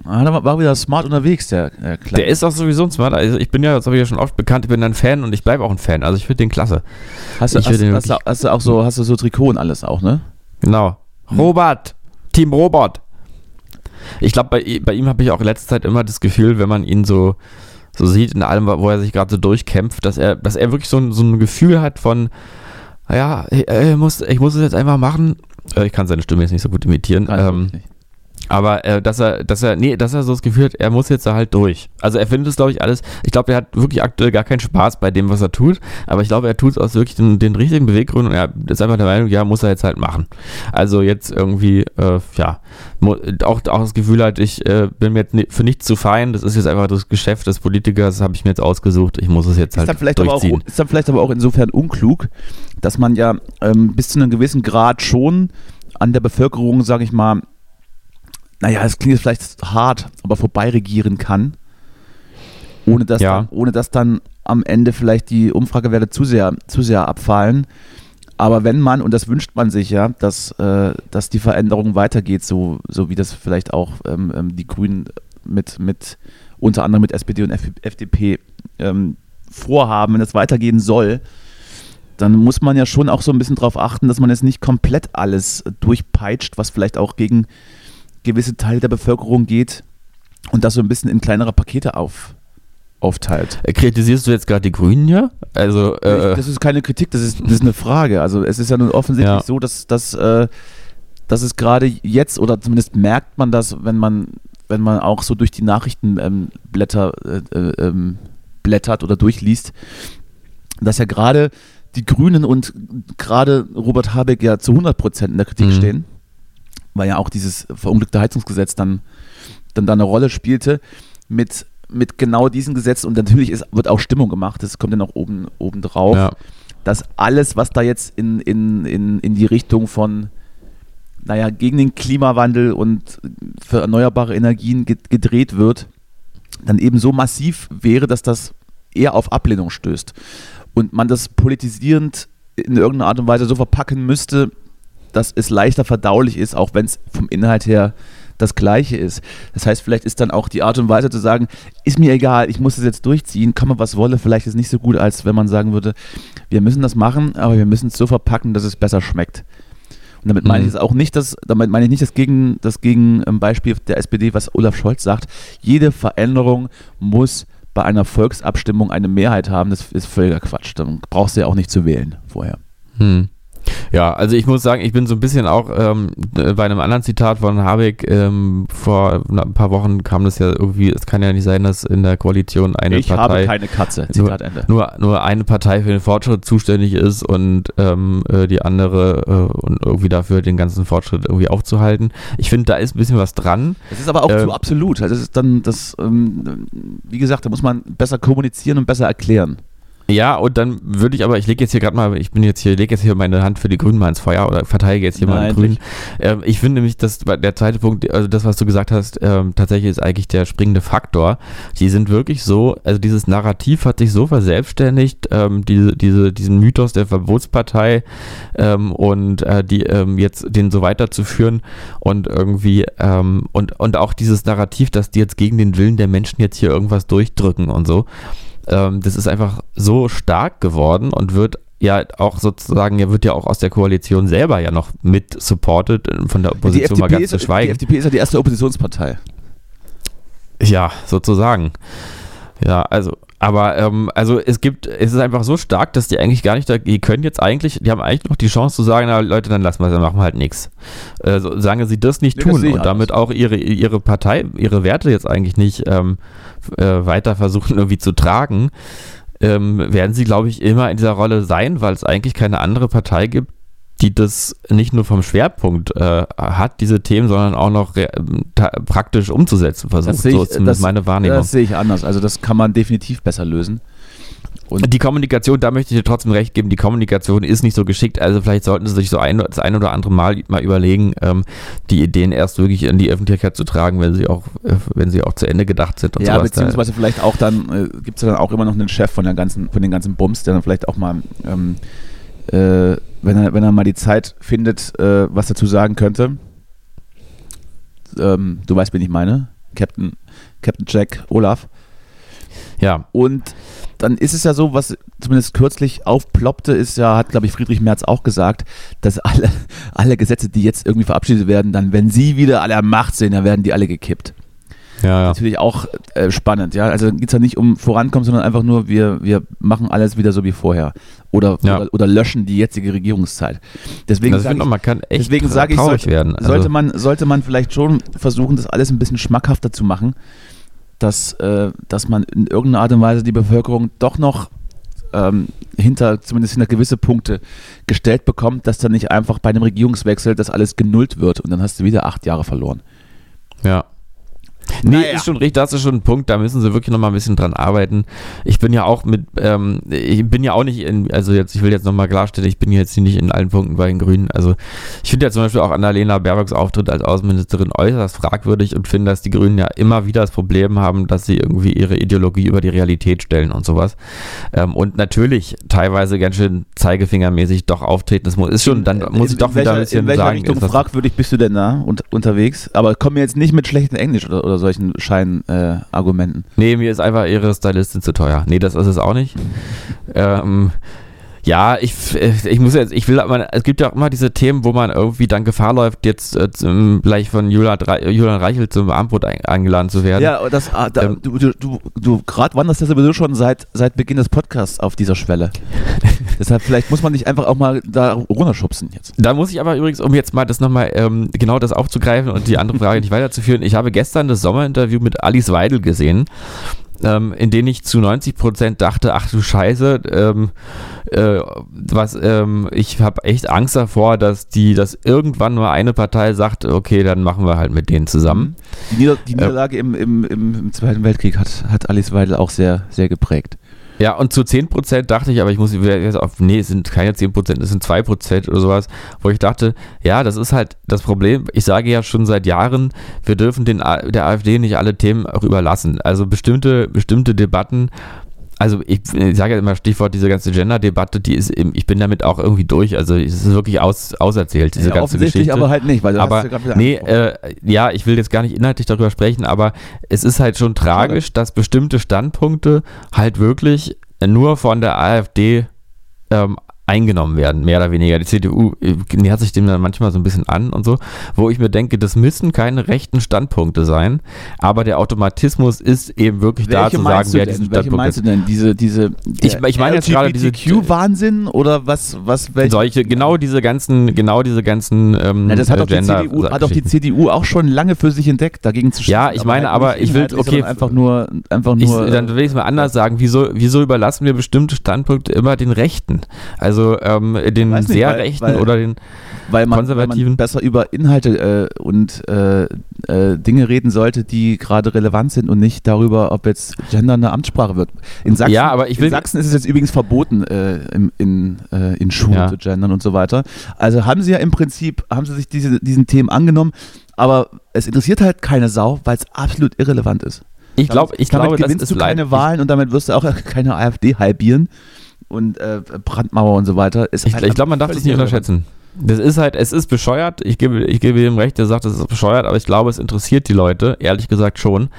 Ah, da war, wieder smart unterwegs, der äh, Kleine. Der ist auch sowieso ein Smart. Also ich bin ja, das habe ich ja schon oft bekannt, ich bin ein Fan und ich bleibe auch ein Fan. Also ich finde den klasse. hast, du, hast, den hast, hast du auch so, hast du so Trikot und alles auch, ne? Genau. Hm. Robert. Team Robert. Ich glaube, bei, bei ihm habe ich auch in letzter Zeit immer das Gefühl, wenn man ihn so, so sieht, in allem, wo er sich gerade so durchkämpft, dass er, dass er wirklich so, ein- so ein Gefühl hat von, ja, ich, ich muss, ich muss es jetzt einfach machen. Äh, Ich kann seine Stimme jetzt nicht so gut imitieren. Kann Ähm, nicht. Aber äh, dass er, dass er, nee, dass er so das Gefühl hat, er muss jetzt da halt durch. Also er findet es, glaube ich, alles. Ich glaube, er hat wirklich aktuell gar keinen Spaß bei dem, was er tut. Aber ich glaube, er tut es aus wirklich den, den richtigen Beweggründen und er ist einfach der Meinung, ja, muss er jetzt halt machen. Also jetzt irgendwie, äh, ja, auch, auch das Gefühl hat, ich äh, bin mir jetzt für nichts zu fein. Das ist jetzt einfach das Geschäft des Politikers, habe ich mir jetzt ausgesucht. Ich muss es jetzt Ist halt dann, vielleicht aber auch, durchziehen. ist dann vielleicht aber auch insofern unklug, dass man ja ähm, bis zu einem gewissen Grad schon an der Bevölkerung, sage ich mal, naja, es klingt jetzt vielleicht hart, aber vorbeiregieren kann, ohne dass, Ja. dann, ohne dass dann am Ende vielleicht die Umfragewerte zu sehr, zu sehr abfallen. Aber wenn man, und das wünscht man sich ja, dass, äh, dass die Veränderung weitergeht, so, so wie das vielleicht auch ähm, ähm, die Grünen mit, mit unter anderem mit SPD und FDP ähm, vorhaben, wenn es weitergehen soll, dann muss man ja schon auch so ein bisschen darauf achten, dass man jetzt nicht komplett alles durchpeitscht, was vielleicht auch gegen gewisse Teile der Bevölkerung geht und das so ein bisschen in kleinere Pakete auf, aufteilt. Äh, Kritisierst du jetzt gerade die Grünen ja? Also, äh, das ist keine Kritik, das ist, das ist eine Frage. Also es ist ja nun offensichtlich Ja. so, dass, dass, äh, dass es gerade jetzt, oder zumindest merkt man das, wenn man, wenn man auch so durch die Nachrichtenblätter ähm, äh, äh, ähm, blättert oder durchliest, dass ja gerade die Grünen und gerade Robert Habeck ja zu 100 Prozent in der Kritik Mhm. stehen, weil ja auch dieses verunglückte Heizungsgesetz dann, dann da eine Rolle spielte mit, mit genau diesem Gesetz und natürlich ist, wird auch Stimmung gemacht, das kommt dann auch oben, oben drauf, ja. dass alles, was da jetzt in, in, in, in die Richtung von, naja, gegen den Klimawandel und für erneuerbare Energien ge- gedreht wird, dann eben so massiv wäre, dass das eher auf Ablehnung stößt. Und man das politisierend in irgendeiner Art und Weise so verpacken müsste, dass es leichter verdaulich ist, auch wenn es vom Inhalt her das Gleiche ist. Das heißt, vielleicht ist dann auch die Art und Weise zu sagen, ist mir egal, ich muss es jetzt durchziehen, komme was wolle, vielleicht ist nicht so gut, als wenn man sagen würde, wir müssen das machen, aber wir müssen es so verpacken, dass es besser schmeckt. Und damit meine Mhm. ich es auch nicht, dass, damit meine ich nicht das Gegen, das Gegenbeispiel der SPD, was Olaf Scholz sagt. Jede Veränderung muss bei einer Volksabstimmung eine Mehrheit haben. Das ist völliger Quatsch. Dann brauchst du ja auch nicht zu wählen vorher. Hm. Ja, also ich muss sagen, ich bin so ein bisschen auch ähm, äh, bei einem anderen Zitat von Habeck ähm, vor ein paar Wochen kam das ja irgendwie, es kann ja nicht sein, dass in der Koalition eine ich habe Partei keine Katze. Zitat Ende. nur, nur eine Partei für den Fortschritt zuständig ist und ähm, äh, die andere äh, und irgendwie dafür den ganzen Fortschritt irgendwie aufzuhalten. Ich finde, da ist ein bisschen was dran. Das ist aber auch Ähm, zu absolut. Also das ist dann das, ähm, wie gesagt, da muss man besser kommunizieren und besser erklären. Ja, und dann würde ich aber, ich lege jetzt hier gerade mal, ich bin jetzt hier, lege jetzt hier meine Hand für die Grünen mal ins Feuer oder verteidige jetzt hier mal Nein, die Grünen. Ähm, ich finde nämlich, dass der zweite Punkt, also das, was du gesagt hast, ähm, tatsächlich ist eigentlich der springende Faktor. Die sind wirklich so, also dieses Narrativ hat sich so verselbstständigt, ähm, diese, diese, diesen Mythos der Verbotspartei ähm, und äh, die ähm, jetzt den so weiterzuführen und irgendwie ähm, und, und auch dieses Narrativ, dass die jetzt gegen den Willen der Menschen jetzt hier irgendwas durchdrücken und so ähm, das ist einfach so stark geworden und wird ja auch sozusagen, ja wird ja auch aus der Koalition selber ja noch mit supported, äh, von der Opposition mal ganz ist, zu die schweigen. FDP ist ja die erste Oppositionspartei. Ja, sozusagen. Ja, also, aber ähm, also es gibt, es ist einfach so stark, dass die eigentlich gar nicht, da, die können jetzt eigentlich, die haben eigentlich noch die Chance zu sagen, na Leute, dann lassen wir, dann machen wir halt nichts. Äh, so, solange sie das nicht Nee, das tun ich und damit auch ihre, ihre Partei, ihre Werte jetzt eigentlich nicht ähm, äh, weiter versuchen [laughs] irgendwie zu tragen, ähm, werden sie, glaube ich, immer in dieser Rolle sein, weil es eigentlich keine andere Partei gibt, die das nicht nur vom Schwerpunkt äh, hat, diese Themen, sondern auch noch ta- praktisch umzusetzen versucht. sehe so ich- ist zumindest das- meine Wahrnehmung. Das sehe ich anders. Also das kann man definitiv besser lösen. Und Die Kommunikation, da möchte ich dir trotzdem recht geben, die Kommunikation ist nicht so geschickt. Also vielleicht sollten sie sich so ein, das ein oder andere Mal mal überlegen, ähm, die Ideen erst wirklich in die Öffentlichkeit zu tragen, wenn sie auch, äh, wenn sie auch zu Ende gedacht sind und ja, sowas. beziehungsweise vielleicht auch dann, äh, gibt es ja dann auch immer noch einen Chef von der ganzen, von den ganzen Bums, der dann vielleicht auch mal, ähm, äh, wenn, er, wenn er mal die Zeit findet, äh, was dazu sagen könnte. Ähm, du weißt, wen ich meine. Captain, Captain Jack Olaf. ja, Und dann ist es ja so, was zumindest kürzlich aufploppte, ist ja, hat glaube ich Friedrich Merz auch gesagt, dass alle, alle Gesetze, die jetzt irgendwie verabschiedet werden, dann, wenn sie wieder alle am Macht sind, dann werden die alle gekippt. Ja, ja. Natürlich auch äh, spannend, ja. Also geht es ja nicht um Vorankommen, sondern einfach nur, wir, wir machen alles wieder so wie vorher. Oder, Ja. oder, oder löschen die jetzige Regierungszeit. Deswegen ich sage ich, man kann echt deswegen sage ich, sollte, werden. Also, sollte, man, sollte man vielleicht schon versuchen, das alles ein bisschen schmackhafter zu machen, dass, äh, dass man in irgendeiner Art und Weise die Bevölkerung doch noch ähm, hinter, zumindest hinter gewisse Punkte gestellt bekommt, dass dann nicht einfach bei einem Regierungswechsel das alles genullt wird und dann hast du wieder acht Jahre verloren. Ja. Nee, Naja. ist schon richtig, das ist schon ein Punkt, da müssen sie wirklich nochmal ein bisschen dran arbeiten. Ich bin ja auch mit, ähm, ich bin ja auch nicht in, also jetzt, ich will jetzt nochmal klarstellen, ich bin jetzt nicht in allen Punkten bei den Grünen. Also ich finde ja zum Beispiel auch Annalena Baerbocks Auftritt als Außenministerin äußerst fragwürdig und finde, dass die Grünen ja immer wieder das Problem haben, dass sie irgendwie ihre Ideologie über die Realität stellen und sowas. Ähm, und natürlich teilweise ganz schön zeigefingermäßig doch auftreten. Das muss, ist schon, dann muss ich doch in wieder welcher, ein bisschen In welcher sagen, Richtung fragwürdig bist du denn da und, unterwegs? Aber komm mir jetzt nicht mit schlechtem Englisch oder, oder solchen Scheinargumenten. Äh. Nee, mir ist einfach ihre Stylistin zu teuer. Nee, das ist es auch nicht. ähm, ja, ich, ich muss jetzt, ich will, aber, es gibt ja auch immer diese Themen, wo man irgendwie dann Gefahr läuft, jetzt äh, zum, gleich von Julian, Julian Reichelt zum Abendbrot ein, eingeladen zu werden. Ja, das, ah, da, Ähm, du, du, du, du gerade wanderst ja sowieso schon seit, seit Beginn des Podcasts auf dieser Schwelle. [laughs] Deshalb, vielleicht muss man dich einfach auch mal da runterschubsen jetzt. Da muss ich aber übrigens, um jetzt mal das nochmal ähm, genau das aufzugreifen und die andere Frage [laughs] nicht weiterzuführen, ich habe gestern das Sommerinterview mit Alice Weidel gesehen, ähm, in dem ich zu 90 Prozent dachte, ach du Scheiße, ähm, äh, was, ähm, ich habe echt Angst davor, dass die, dass irgendwann nur eine Partei sagt, okay, dann machen wir halt mit denen zusammen. Die, Nieder die Niederlage im, im, im, im Zweiten Weltkrieg hat, hat Alice Weidel auch sehr, sehr geprägt. Ja, und zu 10% dachte ich, aber ich muss jetzt auf, nee, es sind keine 10%, es sind 2% oder sowas, wo ich dachte, ja, das ist halt das Problem. Ich sage ja schon seit Jahren, wir dürfen den, der AfD nicht alle Themen auch überlassen. Also bestimmte, bestimmte Debatten, also ich, ich sage ja immer Stichwort diese ganze Gender-Debatte, die ist, im- ich bin damit auch irgendwie durch. Also es ist wirklich aus, auserzählt, diese Ja, ganze offensichtlich Geschichte. aber halt nicht, weil aber nee, äh, ja, ich will jetzt gar nicht inhaltlich darüber sprechen, aber es ist halt schon tragisch, dass bestimmte Standpunkte halt wirklich nur von der AfD ähm, eingenommen werden, mehr oder weniger. Die CDU äh, nähert sich dem dann manchmal so ein bisschen an und so, wo ich mir denke, das müssen keine rechten Standpunkte sein, aber der Automatismus ist eben wirklich da zu sagen, wer diesen Welche Standpunkt meinst ist. du denn? Diese, diese Ich- ich meine jetzt gerade diese- LGBTQ-Wahnsinn oder was, was welche? Solche, genau diese ganzen, genau diese ganzen ähm, Na, das hat doch, die Gender- CDU, hat doch die. CDU auch schon lange für sich entdeckt, dagegen zu Ja, schießen, ich meine, aber nicht ich will- okay, einfach nur, einfach Ich, nur. dann will ich es mal anders sagen. Wieso, wieso überlassen wir bestimmte Standpunkte immer den Rechten? Also ähm, den nicht, sehr weil- Rechten weil- oder den. weil man, weil Konservativen. man besser über Inhalte äh, und äh, äh, Dinge reden sollte, die gerade relevant sind und nicht darüber, ob jetzt Gender eine Amtssprache wird. In Sachsen, Ja, aber ich will- in Sachsen ist es jetzt übrigens verboten, äh, im, in, äh, in Schulen Ja. zu gendern und so weiter. Also haben sie ja im Prinzip, haben sie sich diese, diesen Themen angenommen, aber es interessiert halt keine Sau, weil es absolut irrelevant ist. Ich glaube, ich damit glaube, das gewinnst ist du keine leid- Wahlen und damit wirst du auch [laughs] keine AfD halbieren und äh, Brandmauer und so weiter. Ist Ich, halt ich glaube, man darf das nicht unterschätzen. Das ist halt, es ist bescheuert. Ich gebe, ich gebe ihm recht, der sagt, es ist bescheuert, aber ich glaube, es interessiert die Leute, ehrlich gesagt schon.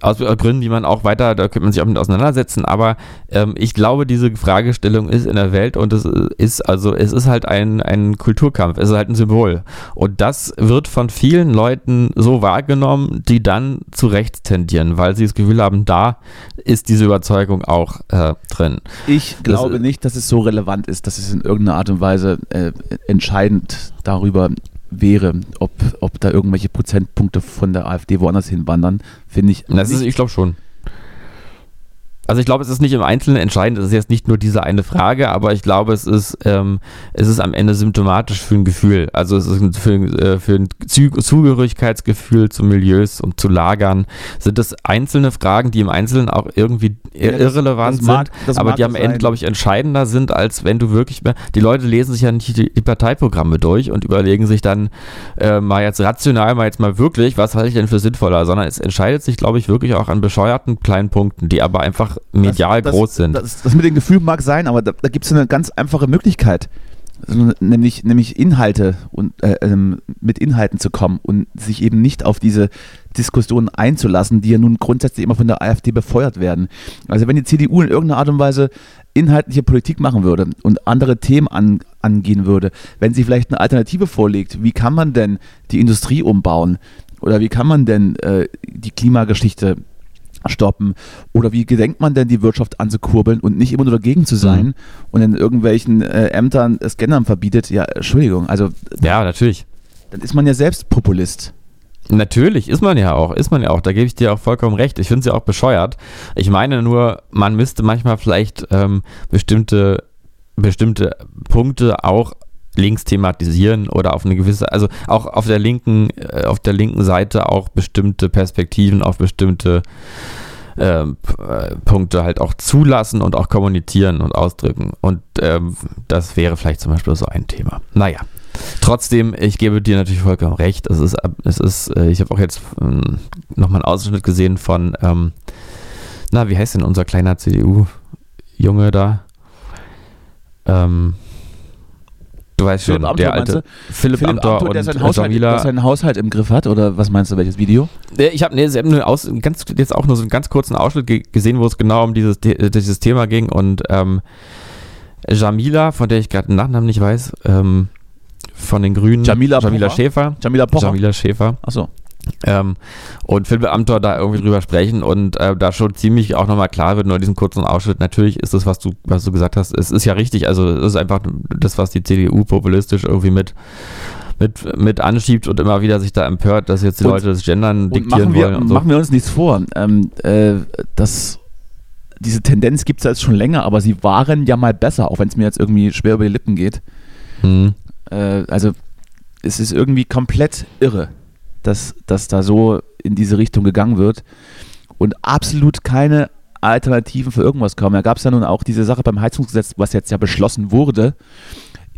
Aus Gründen, die man auch weiter, da könnte man sich auch mit auseinandersetzen, aber ähm, ich glaube, diese Fragestellung ist in der Welt und es ist, also es ist halt ein, ein Kulturkampf, es ist halt ein Symbol. Und das wird von vielen Leuten so wahrgenommen, die dann zu rechts tendieren, weil sie das Gefühl haben, da ist diese Überzeugung auch äh, drin. Ich glaube Das- nicht, dass es so relevant ist, dass es in irgendeiner Art und Weise äh, entscheidend darüber wäre, ob, ob da irgendwelche Prozentpunkte von der AfD woanders hinwandern, finde ich. Das ist, ich glaube schon. Also ich glaube, es ist nicht im Einzelnen entscheidend, es ist jetzt nicht nur diese eine Frage, aber ich glaube, es ist, ähm, es ist am Ende symptomatisch für ein Gefühl. Also es ist für, äh, für ein Zü Zugehörigkeitsgefühl zu Milieus und zu Lagern. Sind das einzelne Fragen, die im Einzelnen auch irgendwie Ja, das- irrelevant das mag- sind, aber die am Ende, glaube ich, entscheidender sind, als wenn du wirklich mehr. Die Leute lesen sich ja nicht die, die Parteiprogramme durch und überlegen sich dann äh, mal jetzt rational, mal jetzt mal wirklich, was halte ich denn für sinnvoller, sondern es entscheidet sich, glaube ich, wirklich auch an bescheuerten kleinen Punkten, die aber einfach medial das, groß sind. Das, das mit dem Gefühl mag sein, aber da, da gibt es eine ganz einfache Möglichkeit. Also, nämlich, nämlich Inhalte und äh, ähm, mit Inhalten zu kommen und sich eben nicht auf diese Diskussionen einzulassen, die ja nun grundsätzlich immer von der AfD befeuert werden. Also wenn die CDU in irgendeiner Art und Weise inhaltliche Politik machen würde und andere Themen an, angehen würde, wenn sie vielleicht eine Alternative vorlegt, wie kann man denn die Industrie umbauen oder wie kann man denn äh, die Klimageschichte stoppen? Oder wie gedenkt man denn, die Wirtschaft anzukurbeln und nicht immer nur dagegen zu sein Mhm. und in irgendwelchen äh, Ämtern Scannern verbietet? Ja, Entschuldigung, also ja, natürlich. dann ist man ja selbst Populist. Natürlich, ist man ja auch, ist man ja auch, da gebe ich dir auch vollkommen recht. Ich finde es ja auch bescheuert. Ich meine nur, man müsste manchmal vielleicht ähm, bestimmte, bestimmte Punkte auch links thematisieren oder auf eine gewisse, also auch auf der linken, äh, auf der linken Seite auch bestimmte Perspektiven auf bestimmte ähm, äh, Punkte halt auch zulassen und auch kommunizieren und ausdrücken. Und ähm, das wäre vielleicht zum Beispiel so ein Thema. Naja. Trotzdem, ich gebe dir natürlich vollkommen recht. Es ist, es ist, äh, ich habe auch jetzt ähm, nochmal einen Ausschnitt gesehen von, ähm, na, wie heißt denn unser kleiner CDU-Junge da? Ähm, du weißt schon, Philipp der Amthor, alte meinst Philipp, Philipp Amthor, Amthor, der und seinen Haushalt, Jamila. der seinen Haushalt im Griff hat, oder was meinst du, welches Video? Äh, Ich habe nee, sie haben nur aus, ganz, jetzt auch nur so einen ganz kurzen Ausschnitt ge gesehen, wo es genau um dieses, The- dieses Thema ging und ähm, Jamila, von der ich gerade den Nachnamen nicht weiß, ähm, von den Grünen, Jamila Jamila? Schäfer, Jamila Pocher? Jamila Schäfer Achso. Ähm, und Amthor da irgendwie drüber sprechen und äh, da schon ziemlich auch nochmal klar wird, nur diesen kurzen Ausschnitt, natürlich ist das, was du, was du gesagt hast, es ist ja richtig, also es ist einfach das, was die CDU populistisch irgendwie mit mit, mit anschiebt und immer wieder sich da empört, dass jetzt die Und- Leute das Gendern diktieren machen wir, wollen. Und so. machen wir uns nichts vor. Ähm, äh, das, diese Tendenz gibt es jetzt schon länger, aber sie waren ja mal besser, auch wenn es mir jetzt irgendwie schwer über die Lippen geht. Hm. Äh, also es ist irgendwie komplett irre, dass, dass da so in diese Richtung gegangen wird und absolut keine Alternativen für irgendwas kommen. Da gab es ja nun auch diese Sache beim Heizungsgesetz, was jetzt ja beschlossen wurde,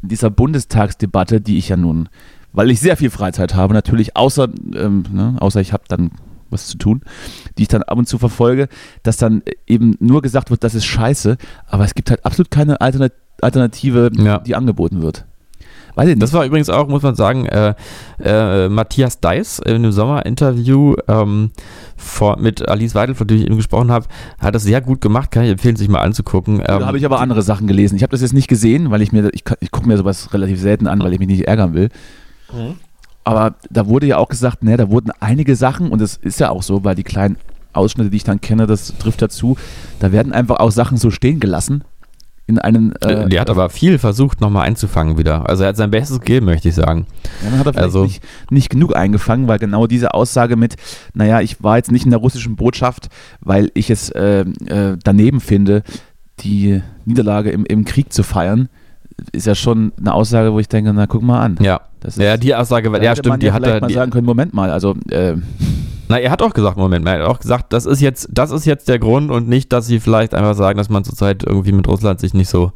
in dieser Bundestagsdebatte, die ich ja nun, weil ich sehr viel Freizeit habe, natürlich, außer, ähm, ne, außer ich habe dann was zu tun, die ich dann ab und zu verfolge, dass dann eben nur gesagt wird, das ist scheiße, aber es gibt halt absolut keine Alternat Alternative, Ja. die angeboten wird. Weiß ich nicht. Das war übrigens auch, muss man sagen, äh, äh, Matthias Deiss in einem Sommerinterview ähm, vor, mit Alice Weidel, von der ich eben gesprochen habe, hat das sehr gut gemacht, kann ich empfehlen, sich mal anzugucken. da Ähm, habe ich aber andere Sachen gelesen. Ich habe das jetzt nicht gesehen, weil ich mir, ich, ich gucke mir sowas relativ selten an, weil ich mich nicht ärgern will. Aber da wurde ja auch gesagt, ne, da wurden einige Sachen, und das ist ja auch so, weil die kleinen Ausschnitte, die ich dann kenne, das trifft dazu, da werden einfach auch Sachen so stehen gelassen. In einen. äh, der hat aber viel versucht, nochmal einzufangen wieder. Also er hat sein Bestes gegeben, möchte ich sagen. Ja, dann hat er vielleicht Also- nicht, nicht genug eingefangen, weil genau diese Aussage mit, naja, ich war jetzt nicht in der russischen Botschaft, weil ich es äh, äh, daneben finde, die Niederlage im, im Krieg zu feiern, ist ja schon eine Aussage, wo ich denke, na guck mal an. Ja. Das Ja, die Aussage, ja stimmt, die ja hat er, mal die, sagen können, Moment mal, also äh, Na, er hat auch gesagt, Moment er hat auch gesagt, das ist jetzt, das ist jetzt der Grund und nicht, dass sie vielleicht einfach sagen, dass man zurzeit irgendwie mit Russland sich nicht so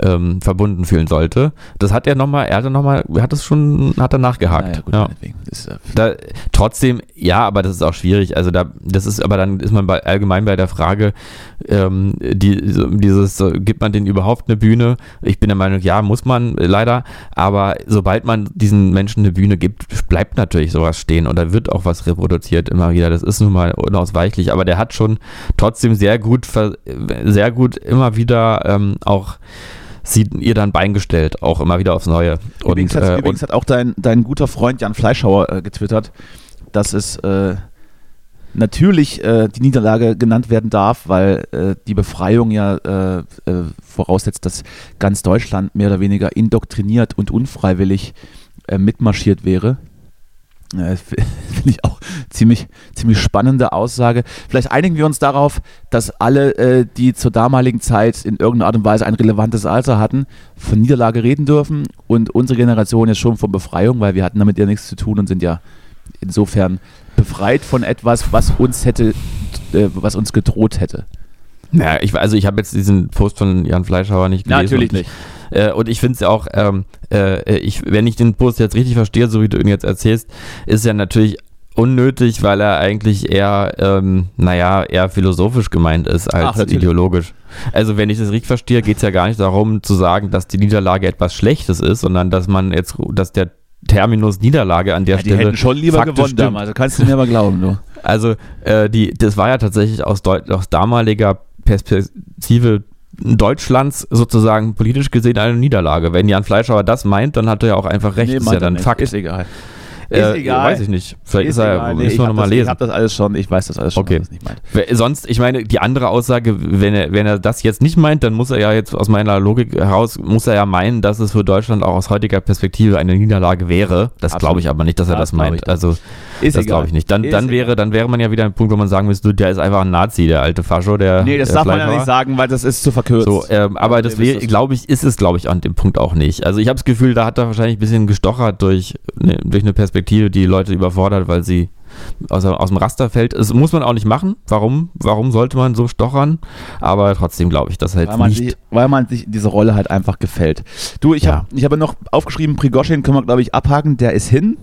ähm, verbunden fühlen sollte. Das hat er nochmal, er hat nochmal, hat das schon, hat er nachgehakt. naja, gut, ja. äh, Da, trotzdem, ja, aber das ist auch schwierig. Also da, das ist, aber dann ist man bei, allgemein bei der Frage, ähm, die, dieses, gibt man denen überhaupt eine Bühne? Ich bin der Meinung, ja, muss man äh, leider. Aber sobald man diesen Menschen eine Bühne gibt, bleibt natürlich sowas stehen und da wird auch was reproduziert immer wieder. Das ist nun mal unausweichlich. Aber der hat schon trotzdem sehr gut, sehr gut immer wieder ähm, auch sie ihr dann Bein gestellt, auch immer wieder aufs Neue. Und, übrigens hat, äh, übrigens hat auch dein, dein guter Freund Jan Fleischhauer äh, getwittert, dass es äh, natürlich äh, die Niederlage genannt werden darf, weil äh, die Befreiung ja äh, voraussetzt, dass ganz Deutschland mehr oder weniger indoktriniert und unfreiwillig mitmarschiert wäre. [laughs] Finde ich auch ziemlich, ziemlich spannende Aussage. Vielleicht einigen wir uns darauf, dass alle, äh, die zur damaligen Zeit in irgendeiner Art und Weise ein relevantes Alter hatten, von Niederlage reden dürfen und unsere Generation jetzt schon von Befreiung, weil wir hatten damit ja nichts zu tun und sind ja insofern befreit von etwas, was uns hätte, äh, was uns gedroht hätte. Ja, ich, also ich habe jetzt diesen Post von Jan Fleischhauer nicht gelesen. und ich, Äh, und ich finde es ja auch, ähm, äh, ich, wenn ich den Post jetzt richtig verstehe, so wie du ihn jetzt erzählst, ist ja natürlich unnötig, weil er eigentlich eher, ähm, naja, eher philosophisch gemeint ist als Ach, natürlich. ideologisch. Also wenn ich das richtig verstehe, geht es ja gar nicht darum zu sagen, dass die Niederlage etwas Schlechtes ist, sondern dass man jetzt, dass der Terminus Niederlage an der Ja, die Stelle hätten schon lieber gewonnen stimmt. damals, kannst du mir aber glauben, du. Also, äh, die, das war ja tatsächlich aus, Deut aus damaliger Perspektive Deutschlands sozusagen politisch gesehen eine Niederlage. Wenn Jan Fleischhauer das meint, dann hat er ja auch einfach recht. Nee, ist ja dann. Fakt. Ist egal. Äh, ist egal. Weiß ich nicht. Vielleicht ist, Ist er, egal. Müssen wir nochmal das- Ich lesen. habe das alles schon, ich weiß das alles schon, Okay. was nicht meint. Sonst, ich meine, die andere Aussage, wenn er, wenn er das jetzt nicht meint, dann muss er ja jetzt aus meiner Logik heraus, muss er ja meinen, dass es für Deutschland auch aus heutiger Perspektive eine Niederlage wäre. Das glaube ich aber nicht, dass er Das das, meint. Also, Ist das glaube ich nicht. Dann, Ist dann, egal. wäre, dann wäre man ja wieder ein Punkt, wo man sagen müsste, der ist einfach ein Nazi, der alte Fascho, der. Nee, das der darf man ja nicht sagen, weil das ist zu verkürzt. So, ähm, aber Ja, das. glaube ich, ist es, glaube ich, an dem Punkt auch nicht. Also ich habe das Gefühl, da hat er wahrscheinlich ein bisschen gestochert durch, ne, durch eine Perspektive, die Leute überfordert, weil sie aus, aus dem Raster fällt. Das muss man auch nicht machen. Warum? Warum sollte man so stochern? Aber trotzdem glaube ich, dass halt weil man, nicht. sich, weil man sich diese Rolle halt einfach gefällt. Du, ich Ja. habe ich habe noch aufgeschrieben, Prigoschin können wir, glaube ich, abhaken. Der ist hin.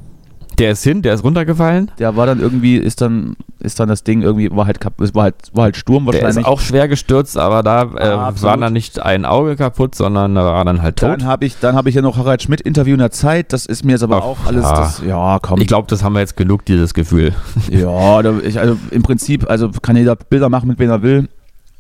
Der ist hin, der ist runtergefallen. Der war dann irgendwie, ist dann, ist dann das Ding irgendwie, war halt, war halt, war halt Sturm Der wahrscheinlich. ist auch schwer gestürzt, aber da äh, war dann nicht ein Auge kaputt, sondern da war dann halt tot. dann habe ich, dann habe ich ja noch Harald Schmidt Interview in der Zeit. Das ist mir jetzt aber Ach, auch alles, ja. das, ja, komm. Ich glaube, das haben wir jetzt genug, dieses Gefühl. [laughs] ja, da, ich, also im Prinzip, also kann jeder Bilder machen, mit wem er will.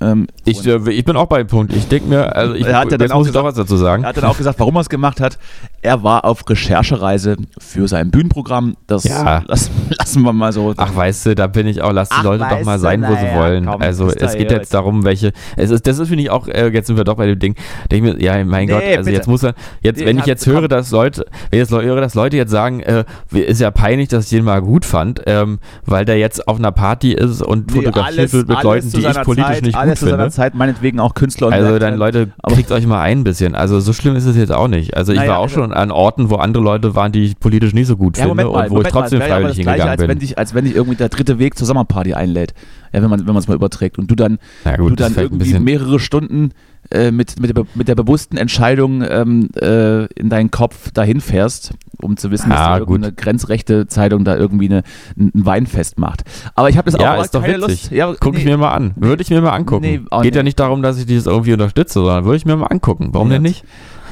Ähm, Ich, äh, ich bin auch bei dem Punkt. Ich denke mir, also ich, Er hat ja dann auch muss ich doch gesagt- was dazu sagen. Er hat dann auch gesagt, warum er es gemacht hat. Er war auf Recherchereise für sein Bühnenprogramm. Das Ja. lassen, [laughs] lassen wir mal so. Ach, weißt du, da bin ich auch, lass die Ach, Leute doch mal sein, wo sie wollen. komm, also es geht jetzt darum, welche, es ist, das ist, finde ich auch, äh, jetzt sind wir doch bei dem Ding, denke mir, ja, mein Nee, Gott, also bitte. jetzt muss er, jetzt, wenn ich jetzt höre, dass Leute, wenn ich jetzt höre, dass Leute jetzt sagen, äh, ist ja peinlich, dass ich den mal gut fand, ähm, weil der jetzt auf einer Party ist und Nee, fotografiert wird mit alles Leuten, zu die ich politisch Zeit, nicht gut alles zu seiner finde. Zeit, meinetwegen auch Künstler und Also dann Leute, kriegt euch mal ein bisschen. Also so schlimm ist es jetzt auch nicht. Also ich Naja, war auch also- schon an Orten, wo andere Leute waren, die ich politisch nicht so gut Ja, finde mal, und wo Moment ich trotzdem mal, ja freiwillig Gleiche, hingegangen als bin. wenn, dich, als wenn dich irgendwie der dritte Weg zur Sommerparty einlädt. Ja, wenn man es mal überträgt und du dann, du gut, das dann irgendwie mehrere Stunden äh, mit, mit, der, mit der bewussten Entscheidung ähm, äh, in deinen Kopf dahin fährst, um zu wissen, dass da irgendeine grenzrechte Zeitung da irgendwie eine, ein ein Weinfest macht. Aber ich habe das Ja, auch ist doch keine witzig. Lust. Ja, Guck ich nee. mir mal an. Würde ich mir mal angucken. Nee, auch Geht ja nicht. darum, dass ich dieses irgendwie unterstütze, sondern würde ich mir mal angucken. Warum Ja. denn nicht?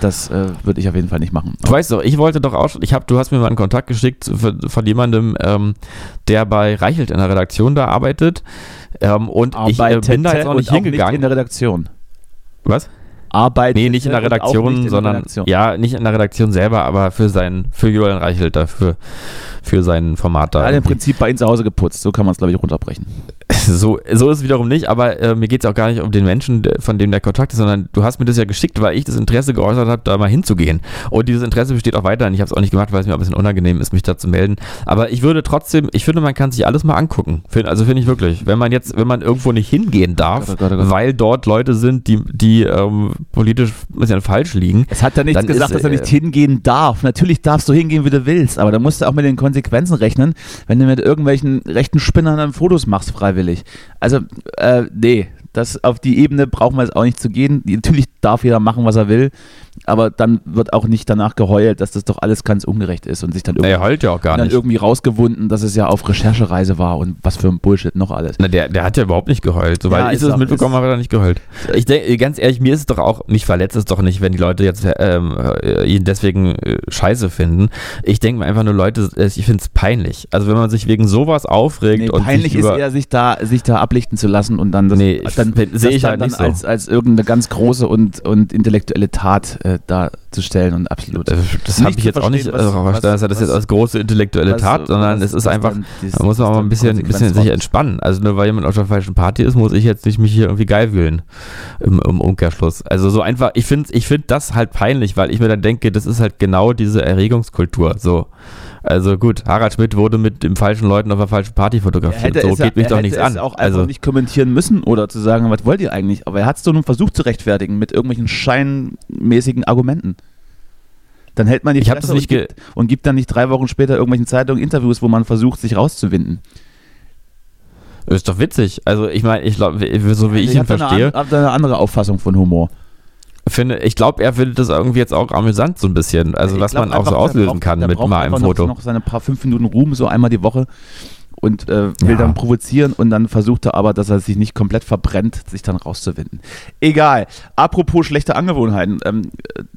Das äh, würde ich auf jeden Fall nicht machen. Du weißt doch, ich wollte doch auch schon, ich hab, du hast mir mal einen Kontakt geschickt von, jemandem, ähm, der bei Reichelt in der Redaktion da arbeitet. Ähm, und ich äh, bin da jetzt auch nicht hingegangen. Nicht in der Redaktion. Was? Arbeit. Nee, nicht in der Redaktion, sondern ja, nicht in der Redaktion selber, aber für sein, für Julian Reichelt da, für, sein Format da. Er hat im Prinzip bei ihm zu Hause geputzt, so kann man es, glaube ich, runterbrechen. So, so ist es wiederum nicht, aber äh, mir geht es auch gar nicht um den Menschen, von dem der Kontakt ist, sondern du hast mir das ja geschickt, weil ich das Interesse geäußert habe, da mal hinzugehen. Und dieses Interesse besteht auch weiterhin. Ich habe es auch nicht gemacht, weil es mir ein bisschen unangenehm ist, mich da zu melden. Aber ich würde trotzdem, ich finde, man kann sich alles mal angucken. Also finde ich wirklich. Wenn man jetzt, wenn man irgendwo nicht hingehen darf, Gott, oh Gott, oh Gott. weil dort Leute sind, die, die ähm, politisch ein bisschen falsch liegen, Es hat ja nichts gesagt, ist, dass er äh, nicht hingehen darf. Natürlich darfst du hingehen, wie du willst, aber da musst du auch mit den Konsequenzen rechnen, wenn du mit irgendwelchen rechten Spinnern dann Fotos machst, freiwillig. Also, äh, nee, das, auf die Ebene brauchen wir jetzt auch nicht zu gehen. Natürlich darf jeder machen, was er will, aber dann wird auch nicht danach geheult, dass das doch alles ganz ungerecht ist und sich dann er irgendwie, heult ja auch gar dann nicht. irgendwie rausgewunden, dass es ja auf Recherchereise war und was für ein Bullshit noch alles. Na, der, der hat ja überhaupt nicht geheult. Soweit Ja, ich ist das auch- mitbekommen habe, hat er nicht geheult. Ich denke, ganz ehrlich, mir ist es doch auch, mich verletzt es doch nicht, wenn die Leute jetzt ähm, äh, ihn deswegen äh, scheiße finden. Ich denke mir einfach nur, Leute, äh, ich finde es peinlich. Also wenn man sich wegen sowas aufregt Nee, und peinlich sich ist über, eher, sich da, sich da ablichten zu lassen und dann das, Nee, ich dann, find- sehe das ich dann, halt dann nicht so. als, als irgendeine ganz große und, und intellektuelle Tat äh, darzustellen und absolut. Das habe ich jetzt auch nicht verstehen, was- verstanden, dass das jetzt als große intellektuelle was- Tat, sondern es ist einfach, da muss man auch dann ein bisschen, bisschen sich entspannen. Also nur weil jemand auf der falschen Party ist, muss ich jetzt nicht mich hier irgendwie geil wühlen im, im Umkehrschluss. Also so einfach, ich finde ich find das halt peinlich, weil ich mir dann denke, das ist halt genau diese Erregungskultur. So. Also gut, Harald Schmidt wurde mit den falschen Leuten auf der falschen Party Er fotografiert. hätte so ja- geht mich er doch hätte nichts es an. auch einfach Also nicht kommentieren müssen oder zu sagen, was wollt ihr eigentlich? Aber er hat es doch nur versucht zu rechtfertigen mit irgendwelchen scheinmäßigen Argumenten. Dann hält man die Ich Fresse das nicht und, gibt, und gibt dann nicht drei Wochen später irgendwelchen Zeitungen Interviews, wo man versucht, sich rauszuwinden. ist doch witzig. Also ich meine, ich glaube, so wie ich ihn hab da eine verstehe, an- hab da eine andere Auffassung von Humor. Finde, ich glaube, er findet das irgendwie jetzt auch amüsant so ein bisschen. Also Ich was glaub man auch so auslösen braucht- kann mit mal einem Foto. Noch, noch seine paar fünf Minuten Ruhm so einmal die Woche und äh, will Ja. dann provozieren und dann versucht er aber, dass er sich nicht komplett verbrennt, sich dann rauszuwinden. Egal. Apropos schlechte Angewohnheiten. Ähm,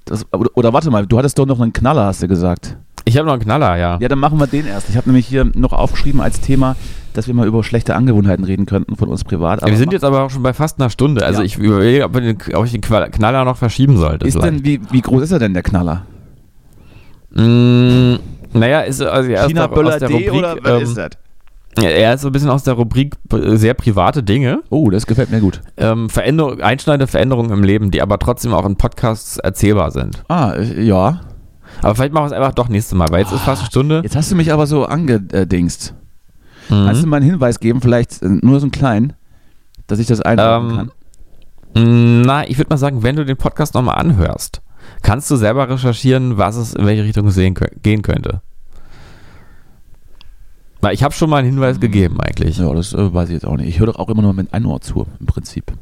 das, oder, oder warte mal, du hattest doch noch einen Knaller, hast du gesagt. Ich habe noch einen Knaller, ja. Ja, dann machen wir den erst. Ich habe nämlich hier noch aufgeschrieben als Thema, dass wir mal über schlechte Angewohnheiten reden könnten von uns privat. wir sind jetzt aber auch schon bei fast einer Stunde. Also Ja. ich überlege, ob, ich den Knaller noch verschieben sollte. ist vielleicht. denn, wie, wie groß ist er denn, der Knaller? Mm, naja, ist also er ist China doch aus der D Rubrik, oder was ähm, ist das? Er ist so ein bisschen aus der Rubrik äh, sehr private Dinge, Oh, das gefällt mir gut. ähm, Veränderung, einschneidende Veränderungen im Leben, die aber trotzdem auch in Podcasts erzählbar sind. Ah, ja. Aber vielleicht machen wir es einfach doch nächstes Mal, weil jetzt ist fast eine Stunde. Jetzt hast du mich aber so angedingst. Mhm. Kannst du mal einen Hinweis geben, vielleicht äh, nur so einen kleinen, dass ich das einordnen Ähm, kann? Mm, Na, ich würde mal sagen, wenn du den Podcast nochmal anhörst, kannst du selber recherchieren, was es in welche Richtung sehen, gehen könnte. Weil ich habe schon mal einen Hinweis gegeben eigentlich. Ja, das äh, weiß ich jetzt auch nicht. Ich höre doch auch immer nur mit einem Ohr zu, im Prinzip.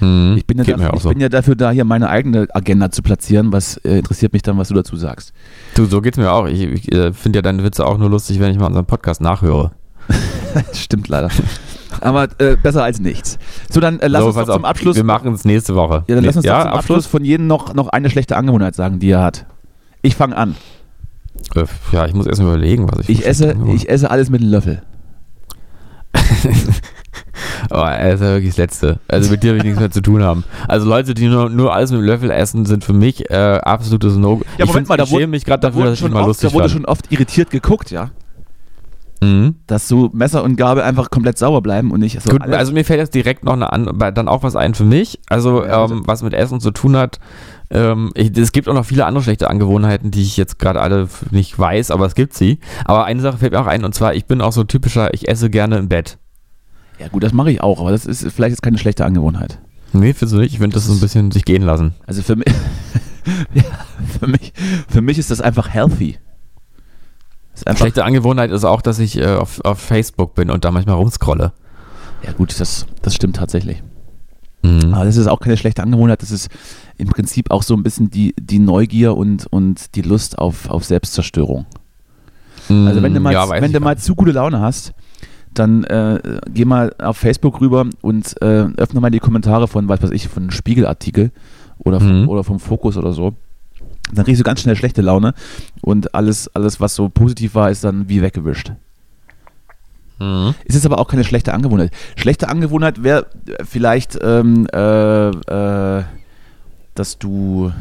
Mhm. Ich bin, ja dafür, ich so. bin ja dafür da, hier meine eigene Agenda zu platzieren. Was äh, interessiert mich dann, was du dazu sagst? Du, so geht's mir auch. Ich, ich äh, finde ja deine Witze auch nur lustig, wenn ich mal unseren Podcast nachhöre. [laughs] Stimmt leider. Aber äh, besser als nichts. So, dann äh, lass so, uns doch zum auf, Abschluss. Wir machen es nächste Woche. ja, dann lass uns ja, doch zum Abschluss von jedem noch, noch eine schlechte Angewohnheit sagen, die er hat. Ich fange an. Äh, Ja, ich muss erst mal überlegen, was ich. Ich esse, ich esse alles mit einem Löffel. [laughs] Oh, er ist ja wirklich das Letzte. Also mit dir will ich nichts mehr zu tun haben. Also Leute, die nur, nur alles mit dem Löffel essen, sind für mich äh, absolutes No. Ja, ich Moment mal, da ich schäme mich gerade Da dafür, dass ich schon mal oft, lustig da wurde fand. schon oft irritiert geguckt, ja. Mhm. Dass so Messer und Gabel einfach komplett sauber bleiben und nicht so Gut, also mir fällt jetzt direkt noch eine an, dann auch was ein für mich. Also Ja, ähm, was mit Essen zu tun hat. Ähm, ich, es gibt auch noch viele andere schlechte Angewohnheiten, die ich jetzt gerade alle nicht weiß, aber es gibt sie. Aber eine Sache fällt mir auch ein und zwar, ich bin auch so typischer, ich esse gerne im Bett. Ja gut, das mache ich auch, aber das ist vielleicht jetzt keine schlechte Angewohnheit. Nee, findest du nicht? Ich finde das so ein bisschen sich gehen lassen. Also für mich, [laughs] ja, für mich, für mich ist das einfach healthy. Schlechte Angewohnheit ist auch, dass ich äh, auf, auf Facebook bin und da manchmal rumscrolle. ja gut, das, das stimmt tatsächlich. Mhm. Aber das ist auch keine schlechte Angewohnheit, das ist im Prinzip auch so ein bisschen die, die Neugier und, und die Lust auf, auf Selbstzerstörung. Also wenn du mal, ja, wenn du mal zu gute Laune hast, dann äh, geh mal auf Facebook rüber und äh, öffne mal die Kommentare von, was weiß ich, von einem Spiegelartikel oder vom, Mhm. oder vom Fokus oder so. Dann kriegst du ganz schnell schlechte Laune und alles, alles, was so positiv war, ist dann wie weggewischt. Mhm. Es ist aber auch keine schlechte Angewohnheit. Schlechte Angewohnheit wäre vielleicht, ähm, äh, äh, dass du.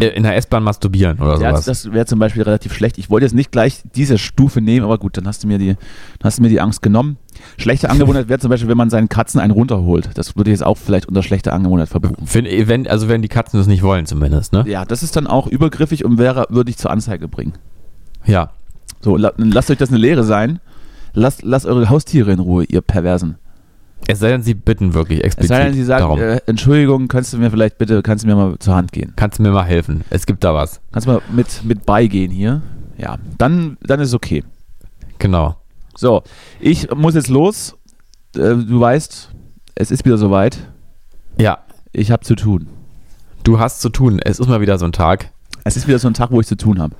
Äh, In der S-Bahn masturbieren oder Ja, sowas. das wäre zum Beispiel relativ schlecht. Ich wollte jetzt nicht gleich diese Stufe nehmen, aber gut, dann hast du mir die, hast du mir die Angst genommen. Schlechte Angewohnheit wäre zum Beispiel, wenn man seinen Katzen einen runterholt. Das würde ich jetzt auch vielleicht unter schlechte Angewohnheit verbuchen. Wenn, wenn, also wenn die Katzen das nicht wollen zumindest, ne? Ja, das ist dann auch übergriffig und wäre, würde ich zur Anzeige bringen. Ja. So, la, lasst euch das eine Lehre sein. Lasst, lasst eure Haustiere in Ruhe, ihr Perversen. Es sei denn, sie bitten wirklich Es explizit sei denn, sie sagen, äh, Entschuldigung, kannst du mir vielleicht bitte, kannst du mir mal zur Hand gehen? Kannst du mir mal helfen? Es gibt da was. Kannst du mal mit, mit beigehen hier? Ja, dann, dann ist okay. Genau. So, ich muss jetzt los. Äh, du weißt, es ist wieder soweit. Ja, Ich habe zu tun. du hast zu tun. Es ist mal wieder so ein Tag. Es ist wieder so ein Tag, wo ich zu tun habe.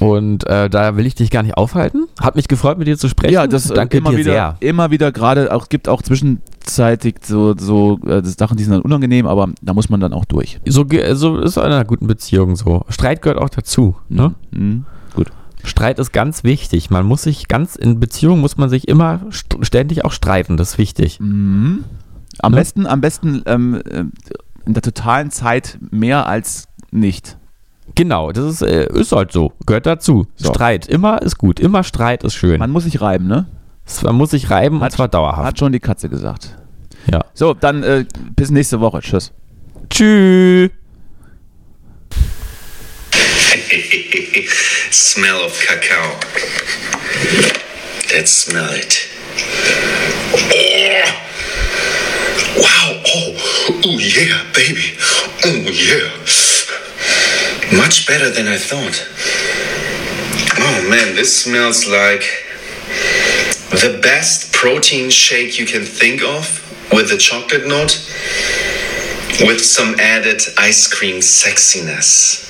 Und äh, da will ich dich gar nicht aufhalten. Hat mich gefreut, mit dir zu sprechen. Ja, das äh, Danke immer dir wieder, sehr. immer wieder gerade auch gibt auch zwischenzeitig so so äh, Sachen, die sind dann unangenehm, aber da muss man dann auch durch. So, so ist in einer guten Beziehung so. Streit gehört auch dazu. Ne? Mhm. Gut. Streit ist ganz wichtig. Man muss sich ganz, in Beziehungen muss man sich immer st ständig auch streiten. Das ist wichtig. Mhm. Am Ne? besten, am besten ähm, äh, in der totalen Zeit mehr als nicht. Genau, das ist, äh, ist halt so. Gehört dazu. So. Streit. Immer ist gut. Immer Streit ist schön. Man muss sich reiben, ne? man muss sich reiben Hat- und zwar dauerhaft. Hat schon die Katze gesagt. ja. So, dann äh, bis nächste Woche. Tschüss. Tschüss. [laughs] smell of cacao. Let's smell it. Oh. Wow. Oh. Oh yeah, baby. Oh yeah. Much better than I thought. Oh man, this smells like the best protein shake you can think of with a chocolate note with some added ice cream sexiness.